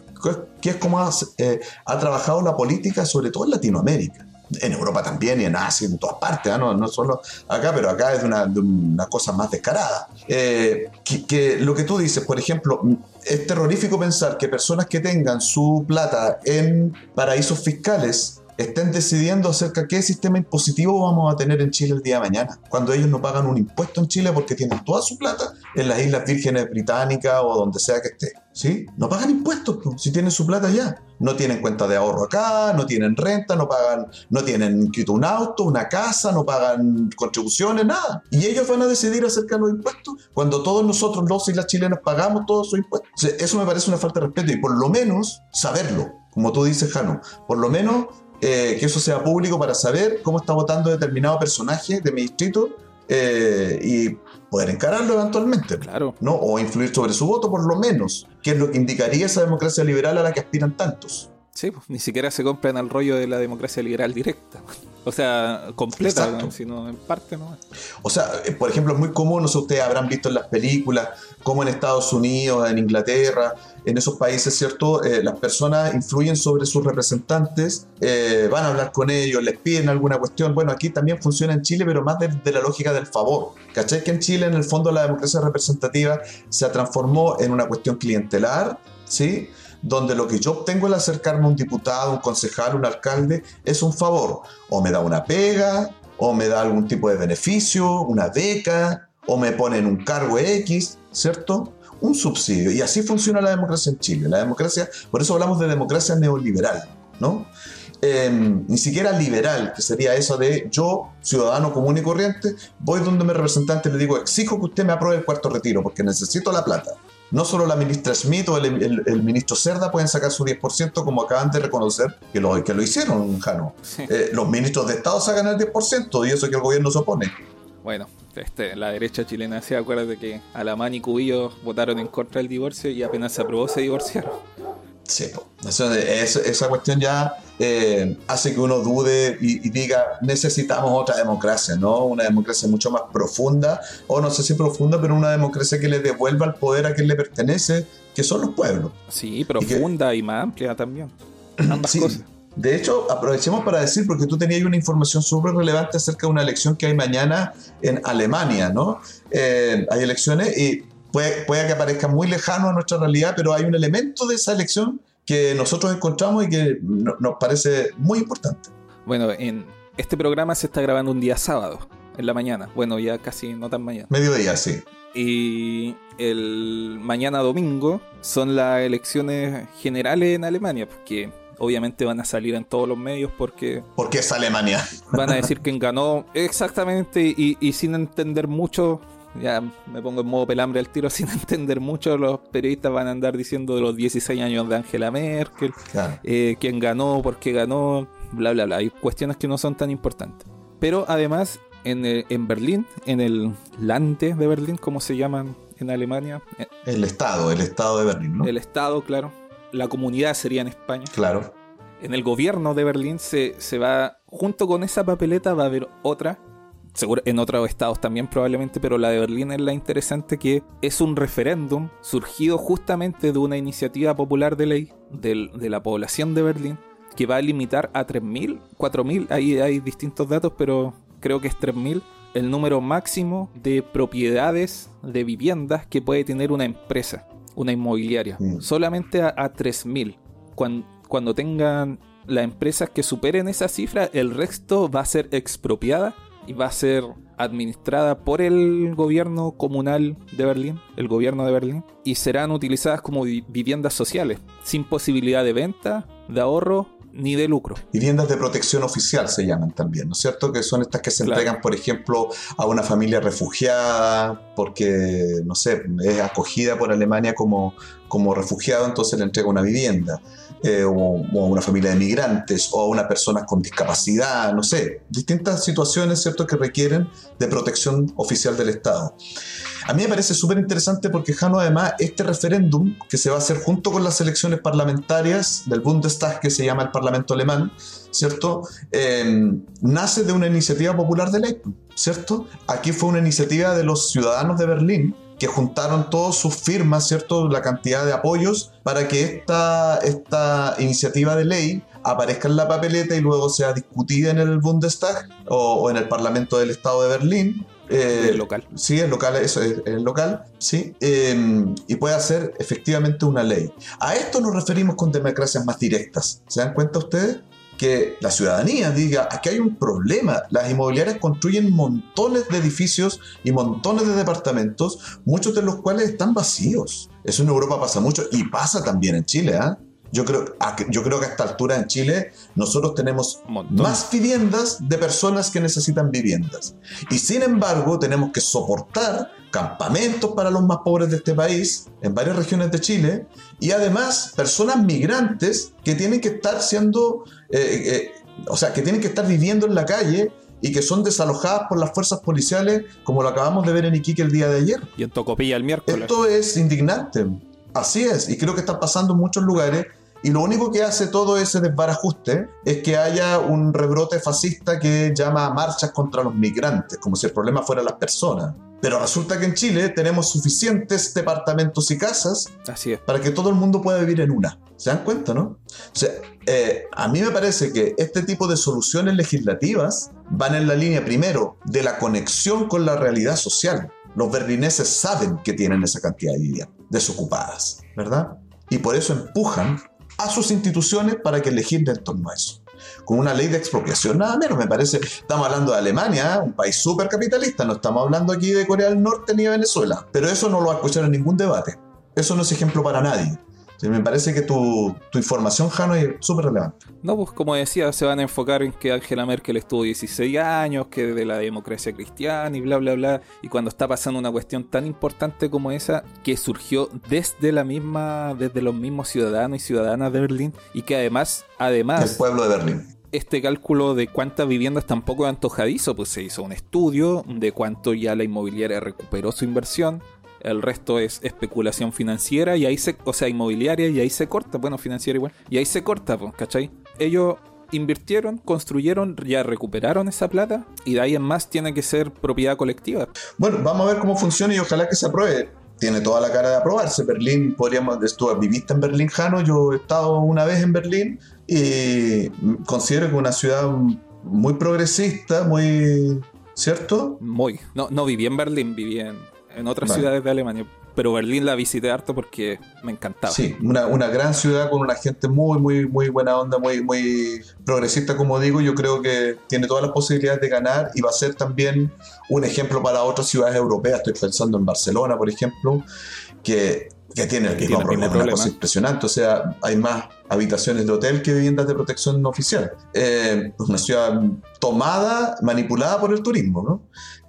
que es como eh, ha trabajado la política, sobre todo en Latinoamérica en Europa también y en Asia, en todas partes, ¿ah? no, no solo acá, pero acá es de una, cosa más descarada. Eh, que, lo que tú dices, por ejemplo, es terrorífico pensar que personas que tengan su plata en paraísos fiscales estén decidiendo acerca de qué sistema impositivo vamos a tener en Chile el día de mañana, cuando ellos no pagan un impuesto en Chile porque tienen toda su plata en las Islas Vírgenes Británicas o donde sea que esté. ¿Sí? No pagan impuestos si tienen su plata allá. No tienen cuenta de ahorro acá, no tienen renta, no pagan, no tienen un auto, una casa, no pagan contribuciones, nada. Y ellos van a decidir acerca de los impuestos cuando todos nosotros, los y chilenas, pagamos todos sus impuestos. eso me parece una falta de respeto y por lo menos saberlo, como tú dices, Jano, por lo menos eh, que eso sea público para saber cómo está votando determinado personaje de mi distrito eh, y poder encararlo eventualmente. Claro. ¿no? O influir sobre su voto, por lo menos, que es lo que indicaría esa democracia liberal a la que aspiran tantos. Sí, pues, ni siquiera se compran al rollo de la democracia liberal directa. O sea, completa, sino en parte no. O sea, eh, por ejemplo, es muy común, no sé, ustedes habrán visto en las películas, como en Estados Unidos, en Inglaterra, en esos países, ¿cierto? Eh, las personas influyen sobre sus representantes, eh, van a hablar con ellos, les piden alguna cuestión. Bueno, aquí también funciona en Chile, pero más de, la lógica del favor. ¿Cachai? Que en Chile, en el fondo, la democracia representativa se transformó en una cuestión clientelar, ¿sí? Donde lo que yo obtengo al acercarme a un diputado, un concejal, un alcalde, es un favor. O me da una pega, o me da algún tipo de beneficio, una beca, o me pone en un cargo X, ¿cierto? Un subsidio. Y así funciona la democracia en Chile. La democracia, por eso hablamos de democracia neoliberal, ¿no? Em, ni siquiera liberal, que sería eso de yo, ciudadano común y corriente, voy donde mi representante y le digo, exijo que usted me apruebe el cuarto retiro porque necesito la plata no solo la ministra Smith o el, ministro Cerda pueden sacar su 10%, como acaban de reconocer que lo, que lo hicieron, Jano. Eh, los ministros de Estado sacan el 10% y eso que el gobierno se opone. Bueno, este, la derecha chilena se acuerda de que Alamán y Cubillo votaron en contra del divorcio y apenas se aprobó se divorciaron. Sí, esa cuestión ya eh, hace que uno dude y, diga, necesitamos otra democracia, ¿no? Una democracia mucho más profunda, o no sé si profunda, pero una democracia que le devuelva el poder a quien le pertenece, que son los pueblos. Sí, profunda y, más amplia también. Ambas cosas. De hecho, aprovechemos para decir, porque tú tenías una información súper relevante acerca de una elección que hay mañana en Alemania, ¿no? Eh, hay elecciones y puede, que aparezca muy lejano a nuestra realidad, pero hay un elemento de esa elección que nosotros encontramos y que nos parece muy importante. Bueno, en este programa se está grabando un día sábado, en la mañana. Bueno, ya casi no tan mañana. Mediodía, sí. Y el mañana domingo son las elecciones generales en Alemania, porque obviamente van a salir en todos los medios porque... Porque es Alemania. Van a decir quién ganó [laughs] exactamente y, y sin entender mucho ya me pongo en modo pelambre al tiro [laughs] sin entender mucho, los periodistas van a andar diciendo de los 16 años de Angela Merkel, eh, quién ganó, por qué ganó, bla, bla, bla. Hay cuestiones que no son tan importantes. Pero además, en, eh, en Berlín, en el Lande de Berlín, como se llaman en Alemania. Eh, el Estado, el Estado de Berlín, ¿no? El Estado, claro. La comunidad sería en España. Claro. En el gobierno de Berlín se, se va, junto con esa papeleta va a haber otra seguro en otros estados también probablemente, pero la de Berlín es la interesante que es un referéndum surgido justamente de una iniciativa popular de ley de la población de Berlín que va a limitar a 3.000, 4.000, ahí hay distintos datos, pero creo que es 3.000 el número máximo de propiedades de viviendas que puede tener una empresa, una inmobiliaria. Mm. Solamente a, 3.000. Cuando, cuando tengan las empresas que superen esa cifra, el resto va a ser expropiada y va a ser administrada por el gobierno comunal de Berlín, el gobierno de Berlín, y serán utilizadas como viviendas sociales, sin posibilidad de venta, de ahorro ni de lucro. Viviendas de protección oficial se llaman también, ¿no es cierto? Que son estas que se entregan, por ejemplo, a una familia refugiada, porque, no sé, es acogida por Alemania como, como refugiado, entonces le entrega una vivienda. Eh, o, a una familia de migrantes o a una persona con discapacidad, no sé, distintas situaciones, ¿cierto?, que requieren de protección oficial del Estado. A mí me parece súper interesante porque, Jano, además, este referéndum que se va a hacer junto con las elecciones parlamentarias del Bundestag, que se llama el Parlamento Alemán, ¿cierto? Em, nace de una iniciativa popular de ley, ¿cierto? Aquí fue una iniciativa de los ciudadanos de Berlín que juntaron todas sus firmas, ¿cierto? La cantidad de apoyos para que esta, esta iniciativa de ley aparezca en la papeleta y luego sea discutida en el Bundestag o, en el Parlamento del Estado de Berlín. Eh, el local. Sí, el local, eso es el local, sí. Em, y puede ser efectivamente una ley. A esto nos referimos con democracias más directas. ¿Se dan cuenta ustedes? Que la ciudadanía diga, aquí hay un problema, las inmobiliarias construyen montones de edificios y montones de departamentos, muchos de los cuales están vacíos. Eso en Europa pasa mucho y pasa también en Chile. ¿ah? Yo creo, yo creo que a esta altura en Chile nosotros tenemos más viviendas de personas que necesitan viviendas. Y sin embargo tenemos que soportar campamentos para los más pobres de este país en varias regiones de Chile y además personas migrantes que tienen que estar siendo, eh, eh, o sea, que tienen que estar viviendo en la calle y que son desalojadas por las fuerzas policiales como lo acabamos de ver en Iquique el día de ayer. Y en Tocopilla el miércoles. Esto es indignante. Así es, y creo que está pasando en muchos lugares y lo único que hace todo ese desbarajuste es que haya un rebrote fascista que llama a marchas contra los migrantes, como si el problema fuera las personas. Pero resulta que en Chile tenemos suficientes departamentos y casas para que todo el mundo pueda vivir en una. ¿Se dan cuenta, no? O sea, eh, a mí me parece que este tipo de soluciones legislativas van en la línea primero de la conexión con la realidad social. Los berlineses saben que tienen esa cantidad de viviendas desocupadas, ¿verdad? Y por eso empujan a sus instituciones para que legislen en torno a eso. Con una ley de expropiación, nada menos, me parece. Estamos hablando de Alemania, ¿eh? un país súper capitalista, no estamos hablando aquí de Corea del Norte ni de Venezuela. Pero eso no lo va a escuchar en ningún debate. Eso no es ejemplo para nadie me parece que tu, información, Jano, es súper relevante. No, pues como decía, se van a enfocar en que Angela Merkel estuvo 16 años, que de la democracia cristiana y bla, bla, bla. Y cuando está pasando una cuestión tan importante como esa, que surgió desde la misma, desde los mismos ciudadanos y ciudadanas de Berlín, y que además, además... El pueblo de Berlín este cálculo de cuántas viviendas tampoco es antojadizo, pues se hizo un estudio de cuánto ya la inmobiliaria recuperó su inversión, el resto es especulación financiera y ahí se, o sea, inmobiliaria y ahí se corta, bueno, financiera igual, y ahí se corta, ¿cachai? Ellos invirtieron, construyeron, ya recuperaron esa plata y de ahí en más tiene que ser propiedad colectiva. Bueno, vamos a ver cómo funciona y ojalá que se apruebe. Tiene toda la cara de aprobarse. Berlín, podríamos, tú viviste en Berlín, Jano, yo he estado una vez en Berlín y considero que una ciudad muy progresista, muy... ¿Cierto? Muy. No, no viví en Berlín, viví en, en otras ciudades de Alemania. Pero Berlín la visité harto porque me encantaba. Sí, una, una, gran ciudad con una gente muy, muy, muy buena onda, muy, muy progresista, como digo. Yo creo que tiene todas las posibilidades de ganar y va a ser también un ejemplo para otras ciudades europeas. Estoy pensando en Barcelona, por ejemplo, que, que tiene el mismo problema, una cosa impresionante. O sea, hay más habitaciones de hotel que viviendas de protección oficial. Eh, una ciudad tomada, manipulada por el turismo, ¿no?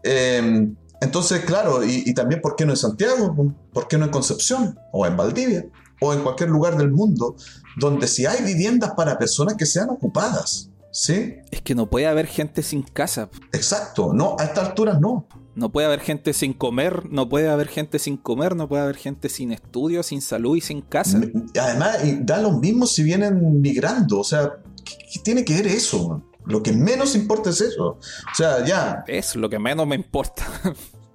Eh, entonces, claro, y, también, ¿por qué no en Santiago? ¿Por qué no en Concepción? ¿O en Valdivia? ¿O en cualquier lugar del mundo donde si hay viviendas para personas que sean ocupadas? ¿Sí? Es que no puede haber gente sin casa. Exacto, no, a esta altura no. No puede haber gente sin comer, no puede haber gente sin comer, no puede haber gente sin estudio, sin salud y sin casa. Además, da lo mismo si vienen migrando, o sea, ¿qué, tiene que ver eso? Lo que menos importa es eso. O sea, ya. Es lo que menos me importa.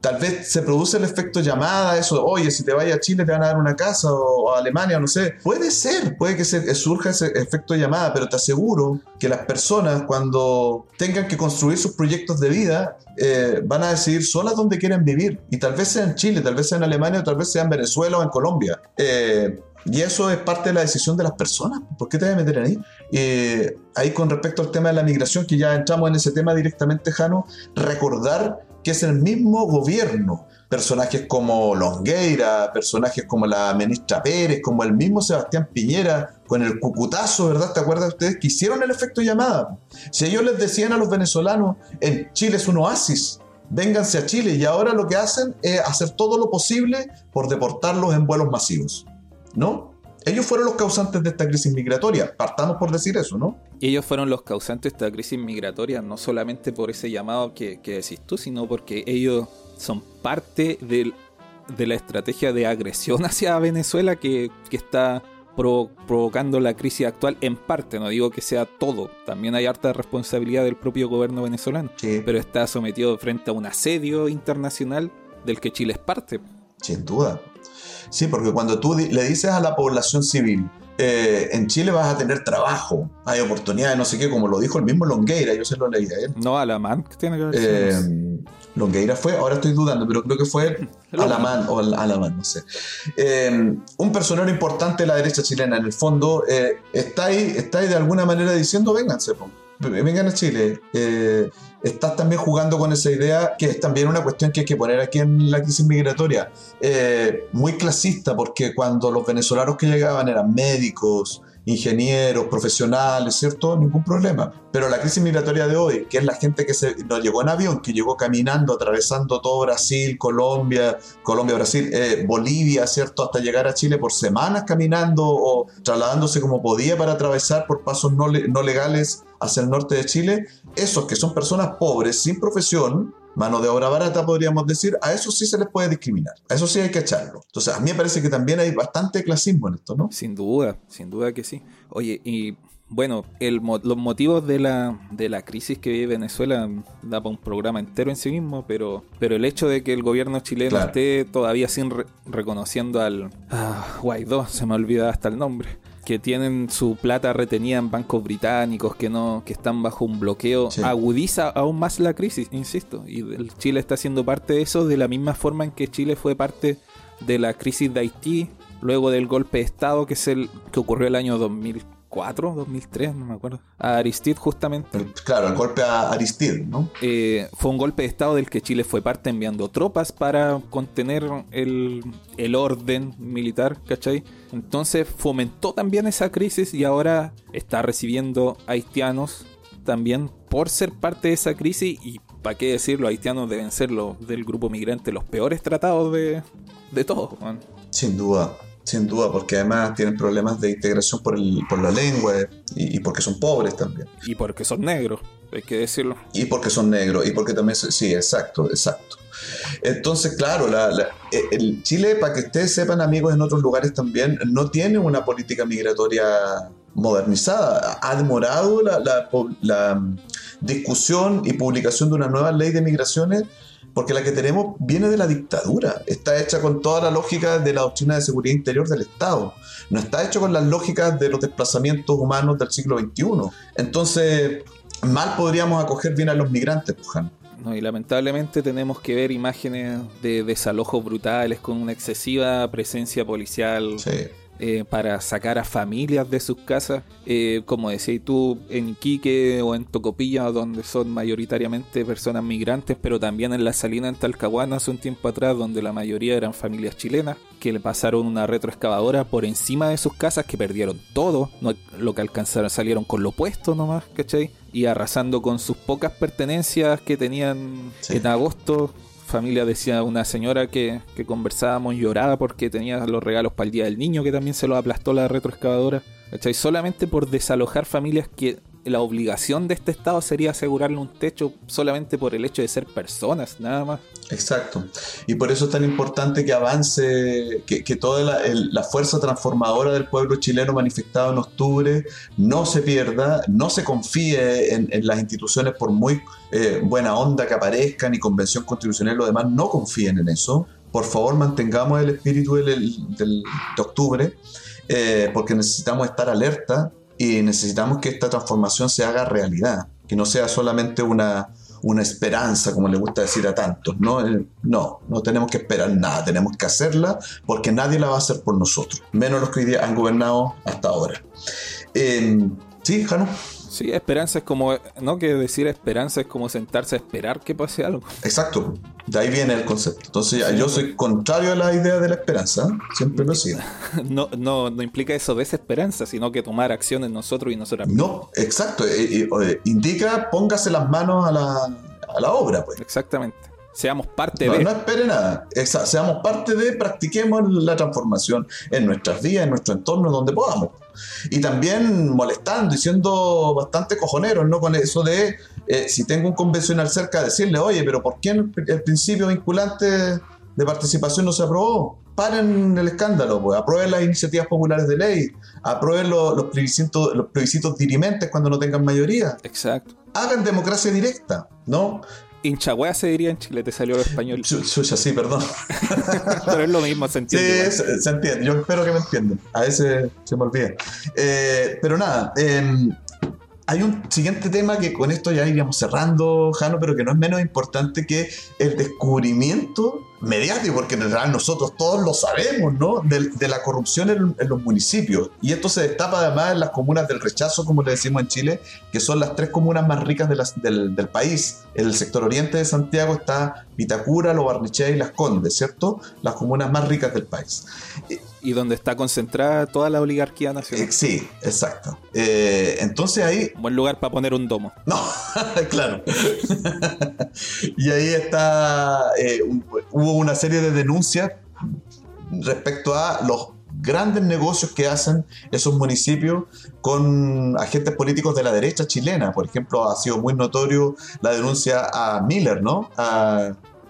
Tal vez se produce el efecto llamada, eso, oye, si te vayas a Chile te van a dar una casa o, a Alemania, no sé. Puede ser, puede que se, surja ese efecto llamada, pero te aseguro que las personas cuando tengan que construir sus proyectos de vida eh, van a decidir solas dónde quieren vivir. Y tal vez sea en Chile, tal vez sea en Alemania o tal vez sea en Venezuela o en Colombia. Eh, y eso es parte de la decisión de las personas. ¿Por qué te vas a meter ahí? Eh, ahí con respecto al tema de la migración, que ya entramos en ese tema directamente, Jano, recordar que es el mismo gobierno. Personajes como Longueira, personajes como la ministra Pérez, como el mismo Sebastián Piñera, con el cucutazo, ¿verdad? ¿Te acuerdas ustedes? Que hicieron el efecto llamada. Si ellos les decían a los venezolanos, en Chile es un oasis, vénganse a Chile, y ahora lo que hacen es hacer todo lo posible por deportarlos en vuelos masivos. ¿No? Ellos fueron los causantes de esta crisis migratoria, partamos por decir eso, ¿no? ellos fueron los causantes de esta crisis migratoria, no solamente por ese llamado que, decís tú, sino porque ellos son parte de la estrategia de agresión [laughs] hacia Venezuela que, está provocando la crisis actual en parte, no digo que sea todo, también hay harta responsabilidad del propio gobierno venezolano, pero está sometido frente a un asedio internacional del que Chile es parte. Sin duda, Sí, porque cuando tú le dices a la población civil, eh, en Chile vas a tener trabajo, hay oportunidades, no sé qué, como lo dijo el mismo Longueira, yo se lo leí a él. No, Alamán, que tiene que ver. Eh, Longueira fue, ahora estoy dudando, pero creo que fue [laughs] Alamán o Alamán, no sé. Eh, un personero importante de la derecha chilena, en el fondo, eh, está, ahí, está ahí de alguna manera diciendo, vénganse, vengan a Chile. Eh, estás también jugando con esa idea que es también una cuestión que hay que poner aquí en la crisis migratoria. muy clasista, porque cuando los venezolanos que llegaban eran médicos, ingenieros, profesionales, ¿cierto? Ningún problema. Pero la crisis migratoria de hoy, que es la gente que se, no llegó en avión, que llegó caminando, atravesando todo Brasil, Colombia, Colombia, Brasil, eh, Bolivia, ¿cierto? Hasta llegar a Chile por semanas caminando o trasladándose como podía para atravesar por pasos no, no legales hacia el norte de Chile, esos que son personas pobres, sin profesión, mano de obra barata, podríamos decir, a eso sí se les puede discriminar. A eso sí hay que echarlo. Entonces, a mí me parece que también hay bastante clasismo en esto, ¿no? Sin duda, sin duda que sí. Oye, y bueno, el, los motivos de la, de la crisis que vive Venezuela da para un programa entero en sí mismo, pero, pero el hecho de que el gobierno chileno esté todavía sin reconociendo al ah, Guaidó, se me olvida hasta el nombre, que tienen su plata retenida en bancos británicos, que no, que están bajo un bloqueo, agudiza aún más la crisis, insisto. Y Chile está siendo parte de eso de la misma forma en que Chile fue parte de la crisis de Haití, luego del golpe de Estado que es el que ocurrió el año 2000 2004, 2003, no me acuerdo. A Aristide justamente. Claro, el golpe a Aristide, ¿no? Eh, fue un golpe de Estado del que Chile fue parte enviando tropas para contener el, el orden militar, ¿cachai? Entonces fomentó también esa crisis y ahora está recibiendo haitianos también por ser parte de esa crisis y para qué decirlo, haitianos deben ser los del grupo migrante los peores tratados de, de todos. Sin duda. Sin duda, porque además tienen problemas de integración por, el, por la lengua y, porque son pobres también. Y porque son negros, hay que decirlo. Y porque son negros, y porque también, sí, exacto, exacto. Entonces, claro, la, e, el Chile, para que ustedes sepan, amigos, en otros lugares también, no tiene una política migratoria modernizada. Ha demorado la, la, la discusión y publicación de una nueva ley de migraciones porque la que tenemos viene de la dictadura, está hecha con toda la lógica de la doctrina de seguridad interior del Estado, no está hecho con las lógicas de los desplazamientos humanos del siglo XXI. Entonces, mal podríamos acoger bien a los migrantes, Puján. No, y lamentablemente tenemos que ver imágenes de desalojos brutales con una excesiva presencia policial. Sí eh, para sacar a familias de sus casas, eh, como decías tú, en Iquique o en Tocopilla, donde son mayoritariamente personas migrantes, pero también en la salina en Talcahuano hace un tiempo atrás, donde la mayoría eran familias chilenas, que le pasaron una retroexcavadora por encima de sus casas, que perdieron todo, no, lo que alcanzaron, salieron con lo opuesto nomás, ¿cachai? Y arrasando con sus pocas pertenencias que tenían en agosto familia decía una señora que, que conversábamos lloraba porque tenía los regalos para el día del niño que también se los aplastó la retroexcavadora. ¿Cachai? Solamente por desalojar familias que la obligación de este Estado sería asegurarle un techo solamente por el hecho de ser personas, nada más. Exacto. Y por eso es tan importante que avance, que, toda la, fuerza transformadora del pueblo chileno manifestado en octubre no se pierda, no se confíe en, las instituciones por muy eh, buena onda que aparezcan y convención constitucional y lo demás, no confíen en eso. Por favor, mantengamos el espíritu del, de octubre, eh, porque necesitamos estar alerta y necesitamos que esta transformación se haga realidad, que no sea solamente una, una esperanza, como le gusta decir a tantos. ¿no? No, no tenemos que esperar nada, tenemos que hacerla porque nadie la va a hacer por nosotros, menos los que hoy día han gobernado hasta ahora. Eh, sí, Jano. Sí, esperanza es como, no que decir esperanza es como sentarse a esperar que pase algo. Exacto, de ahí viene el concepto. Entonces yo soy contrario a la idea de la esperanza, siempre lo he sido. [laughs] No, no, no implica eso desesperanza, sino que tomar acciones nosotros y nosotras No, exacto, eh, eh, indica póngase las manos a la, a la obra. Pues. Exactamente. Seamos parte de. No espere nada. seamos parte de, practiquemos la transformación en nuestras vidas, en nuestro entorno, donde podamos. Y también molestando y siendo bastante cojoneros, ¿no? Con eso de, eh, si tengo un convencional cerca, decirle, oye, pero ¿por qué el, principio vinculante de participación no se aprobó? Paren el escándalo, pues. aprueben las iniciativas populares de ley, aprueben los, los, plebiscitos, los plebiscitos dirimentes cuando no tengan mayoría. Exacto. Hagan democracia directa, ¿no? Hinchahuea se diría en Chile, te salió el español. Chucha, sí, perdón. [laughs] Pero es lo mismo, se entiende. Sí, se, entiende. Yo espero que me entiendan. A veces se me olvida. Eh, pero nada, em, hay un siguiente tema que con esto ya iríamos cerrando, Jano, pero que no es menos importante que el descubrimiento mediático, porque en realidad nosotros todos lo sabemos, ¿no? De, la corrupción en, los municipios. Y esto se destapa además en las comunas del rechazo, como le decimos en Chile, que son las tres comunas más ricas del, del, país. En el sector oriente de Santiago está Vitacura, Lo Barnechea y Las Condes, ¿cierto? Las comunas más ricas del país y donde está concentrada toda la oligarquía nacional. Eh, sí, exacto. Eh, entonces ahí... Buen lugar para poner un domo. No, [laughs] claro. [laughs] y ahí está... Eh, hubo una serie de denuncias respecto a los grandes negocios que hacen esos municipios con agentes políticos de la derecha chilena. Por ejemplo, ha sido muy notorio la denuncia a Miller, ¿no?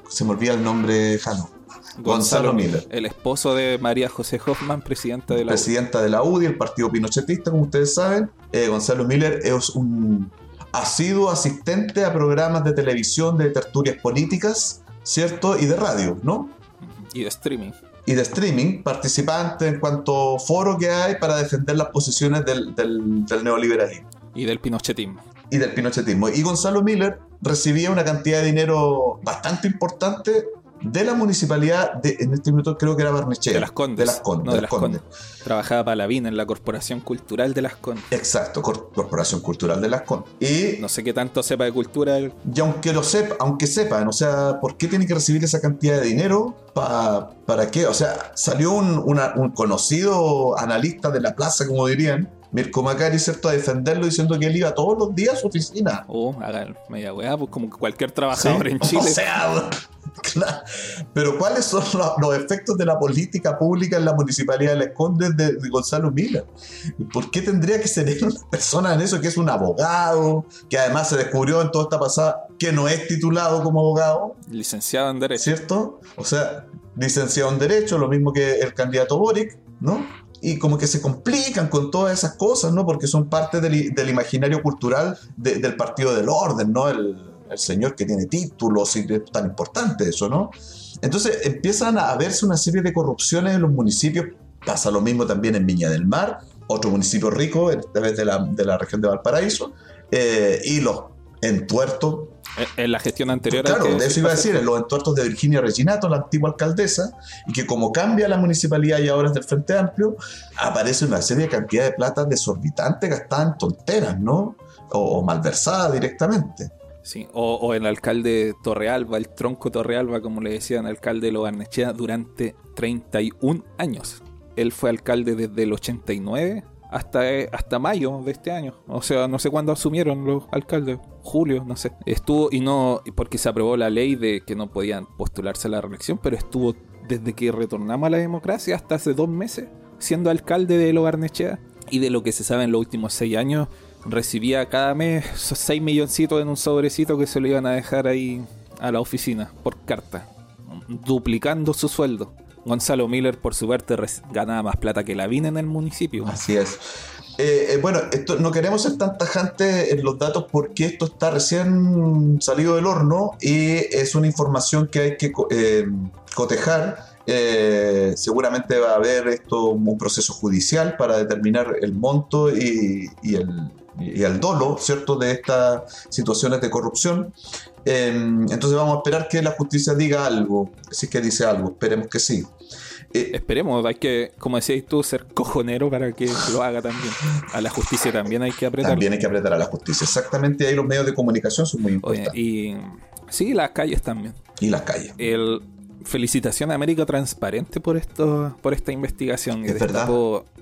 se me olvida el nombre, Jano. Gonzalo, Miller. El esposo de María José Hoffman, presidenta de la Presidenta de la UDI, el partido pinochetista, como ustedes saben. Eh, Gonzalo Miller es un ha sido asistente a programas de televisión, de tertulias políticas, ¿cierto? Y de radio, ¿no? Y de streaming. Y de streaming, participante en cuanto foro que hay para defender las posiciones del, del, del neoliberalismo. Y del pinochetismo. Y del pinochetismo. Y Gonzalo Miller recibía una cantidad de dinero bastante importante de la municipalidad, de, en este minuto creo que era Barnechea. De las Condes. De las Condes. de las Condes. Trabajaba para la VIN en la Corporación Cultural de las Condes. Exacto, Corporación Cultural de las Condes. Y, no sé qué tanto sepa de cultura. Y aunque lo sepa, aunque sepan, o sea, ¿por qué tiene que recibir esa cantidad de dinero? ¿Para qué? O sea, salió un, un conocido analista de la plaza, como dirían, Mirko Macari, ¿cierto?, a defenderlo diciendo que él iba todos los días a su oficina. Oh, haga media weá, pues como cualquier trabajador en [laughs] Chile. O sea, [laughs] Pero ¿cuáles son los, efectos de la política pública en la municipalidad de Les Condes de, Gonzalo Mila? ¿Por qué tendría que ser [laughs] una persona en eso que es un abogado, que además se descubrió en toda esta pasada que no es titulado como abogado? Licenciado en Derecho. ¿Cierto? O sea, licenciado en Derecho, lo mismo que el candidato Boric, ¿no? y como que se complican con todas esas cosas, ¿no? Porque son parte del, imaginario cultural del Partido del Orden, ¿no? El, el señor que tiene títulos y es tan importante eso, ¿no? Entonces empiezan a verse una serie de corrupciones en los municipios. Pasa lo mismo también en Viña del Mar, otro municipio rico, esta vez de la, de la región de Valparaíso, eh, y los entuertos. En la gestión anterior. Claro, de eso iba a decir, en los entuertos de Virginia Reginato, la antigua alcaldesa, y que como cambia la municipalidad y ahora es del Frente Amplio, aparece una serie de cantidad de plata desorbitante gastada en tonteras, ¿no? O, o malversada directamente. Sí, o, el alcalde Torrealba, el tronco Torrealba, como le decían, alcalde de Lobarnechea, durante 31 años. Él fue alcalde desde el 89 hasta, eh, hasta mayo de este año. O sea, no sé cuándo asumieron los alcaldes, julio, no sé. Estuvo, y no, porque se aprobó la ley de que no podían postularse a la reelección, pero estuvo desde que retornamos a la democracia hasta hace dos meses siendo alcalde de Lobarnechea. Y de lo que se sabe en los últimos seis años, recibía cada mes esos 6 milloncitos en un sobrecito que se lo iban a dejar ahí a la oficina por carta, duplicando su sueldo. Gonzalo Miller, por su parte, ganaba más plata que la VIN en el municipio. Así es. Eh, eh, bueno, esto, no queremos ser tan tajantes en los datos porque esto está recién salido del horno y es una información que hay que eh, cotejar. seguramente va a haber esto un proceso judicial para determinar el monto y el, y al dolo, ¿cierto?, de estas situaciones de corrupción. Em, entonces vamos a esperar que la justicia diga algo, si es que dice algo, esperemos que sí. Eh, esperemos, hay que, como decías tú, ser cojonero para que lo haga también. A la justicia también hay que apretar. También hay que apretar a la justicia, exactamente. Ahí los medios de comunicación son muy importantes. y sí, las calles también. Y las calles. El, felicitación a América Transparente por esto, por esta investigación. Es verdad.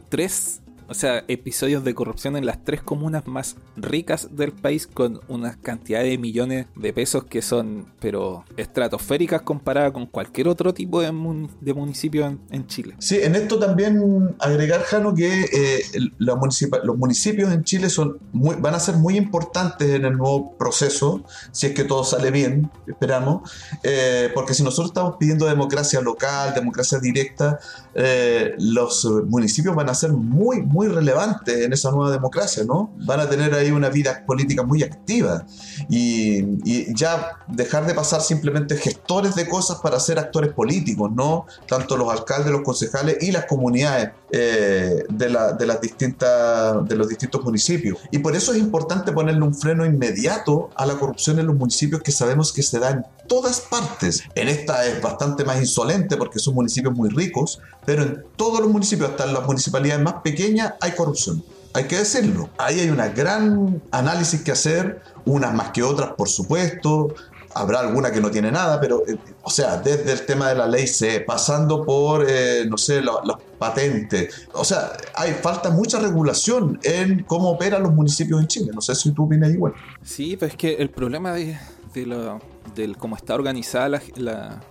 tres o sea, episodios de corrupción en las tres comunas más ricas del país con una cantidad de millones de pesos que son, pero estratosféricas comparada con cualquier otro tipo de, municipio en, Chile. Sí, en esto también agregar, Jano, que eh, los municipios en Chile son muy, van a ser muy importantes en el nuevo proceso, si es que todo sale bien, esperamos, eh, porque si nosotros estamos pidiendo democracia local, democracia directa, eh, los municipios van a ser muy, muy muy relevantes en esa nueva democracia, ¿no? Van a tener ahí una vida política muy activa y, ya dejar de pasar simplemente gestores de cosas para ser actores políticos, ¿no? Tanto los alcaldes, los concejales y las comunidades eh, de, de, las distintas, de los distintos municipios. Y por eso es importante ponerle un freno inmediato a la corrupción en los municipios que sabemos que se da en todas partes. En esta es bastante más insolente porque son municipios muy ricos, pero en todos los municipios, hasta en las municipalidades más pequeñas, hay corrupción. Hay que decirlo. Ahí hay una gran análisis que hacer, unas más que otras, por supuesto. Habrá alguna que no tiene nada, pero, eh, o sea, desde el tema de la ley C, pasando por, eh, no sé, los, patentes. O sea, hay falta mucha regulación en cómo operan los municipios en Chile. No sé si tú opinas igual. Sí, pues es que el problema de, de, cómo está organizada la,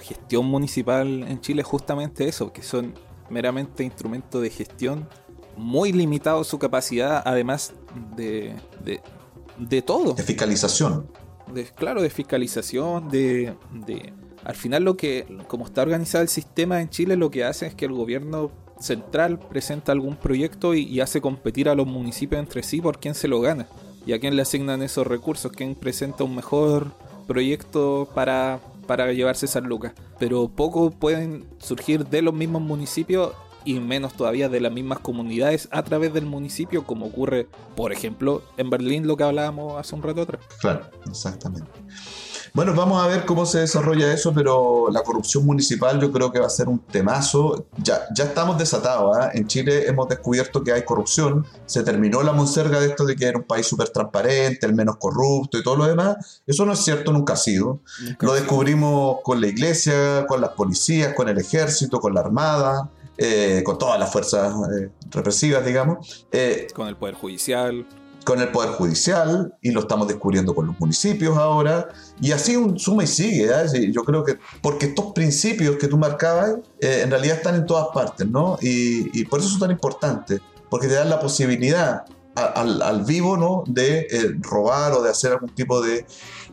gestión municipal en Chile es justamente eso, que son meramente instrumentos de gestión muy limitados su capacidad, además de, de, todo. De fiscalización. De, claro, de fiscalización, de, de... Al final lo que, como está organizado el sistema en Chile, lo que hace es que el gobierno central presenta algún proyecto y, y hace competir a los municipios entre sí por quién se lo gana y a quién le asignan esos recursos, quién presenta un mejor proyecto para, para llevarse esas lucas. Pero poco pueden surgir de los mismos municipios y menos todavía de las mismas comunidades a través del municipio, como ocurre, por ejemplo, en Berlín, lo que hablábamos hace un rato atrás. Claro, exactamente. Bueno, vamos a ver cómo se desarrolla eso, pero la corrupción municipal yo creo que va a ser un temazo. Ya, ya estamos desatados. ¿ah? En Chile hemos descubierto que hay corrupción. Se terminó la monserga de esto de que era un país súper transparente, el menos corrupto y todo lo demás. Eso no es cierto, nunca ha sido. Lo descubrimos con la iglesia, con las policías, con el ejército, con la armada. Eh, con todas las fuerzas eh, represivas, digamos. Eh, con el Poder Judicial con el Poder Judicial y lo estamos descubriendo con los municipios ahora. Y así un suma y sigue. ¿eh? Yo creo que porque estos principios que tú marcabas eh, en realidad están en todas partes, ¿no? Y, por eso son tan importantes, porque te dan la posibilidad al, vivo, ¿no? De eh, robar o de hacer algún tipo de,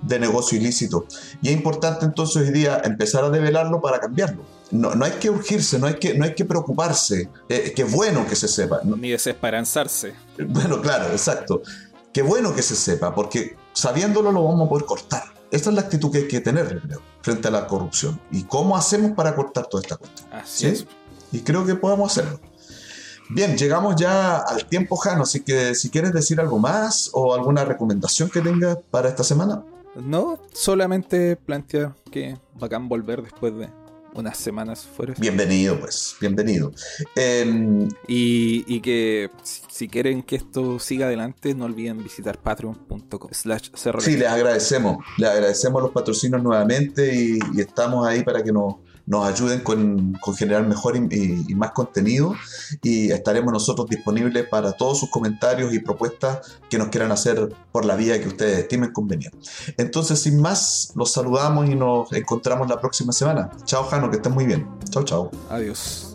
de negocio ilícito. Y es importante entonces hoy día empezar a develarlo para cambiarlo no, no, hay que urgirse, no hay que, no hay que preocuparse. Eh, qué bueno que se sepa. Ni desesperanzarse. [laughs] Bueno, claro, exacto. Qué bueno que se sepa, porque sabiéndolo lo vamos a poder cortar. Esta es la actitud que hay que tener, creo, frente a la corrupción. ¿Y cómo hacemos para cortar toda esta cuestión? Así es. Y creo que podemos hacerlo. Bien, llegamos ya al tiempo, Jano, así que si quieres decir algo más o alguna recomendación que tengas para esta semana. No, solamente plantea que bacán volver después de unas semanas fuera. Bienvenido, pues, bienvenido. Em, y, que si quieren que esto siga adelante, no olviden visitar patreon.com slash Sí, les agradecemos, les agradecemos los patrocinios nuevamente y estamos ahí para que nos nos ayuden con, generar mejor y, más contenido y estaremos nosotros disponibles para todos sus comentarios y propuestas que nos quieran hacer por la vía que ustedes estimen conveniente. Entonces, sin más, los saludamos y nos encontramos la próxima semana. Chao, Jano, que estén muy bien. Chao, chao. Adiós.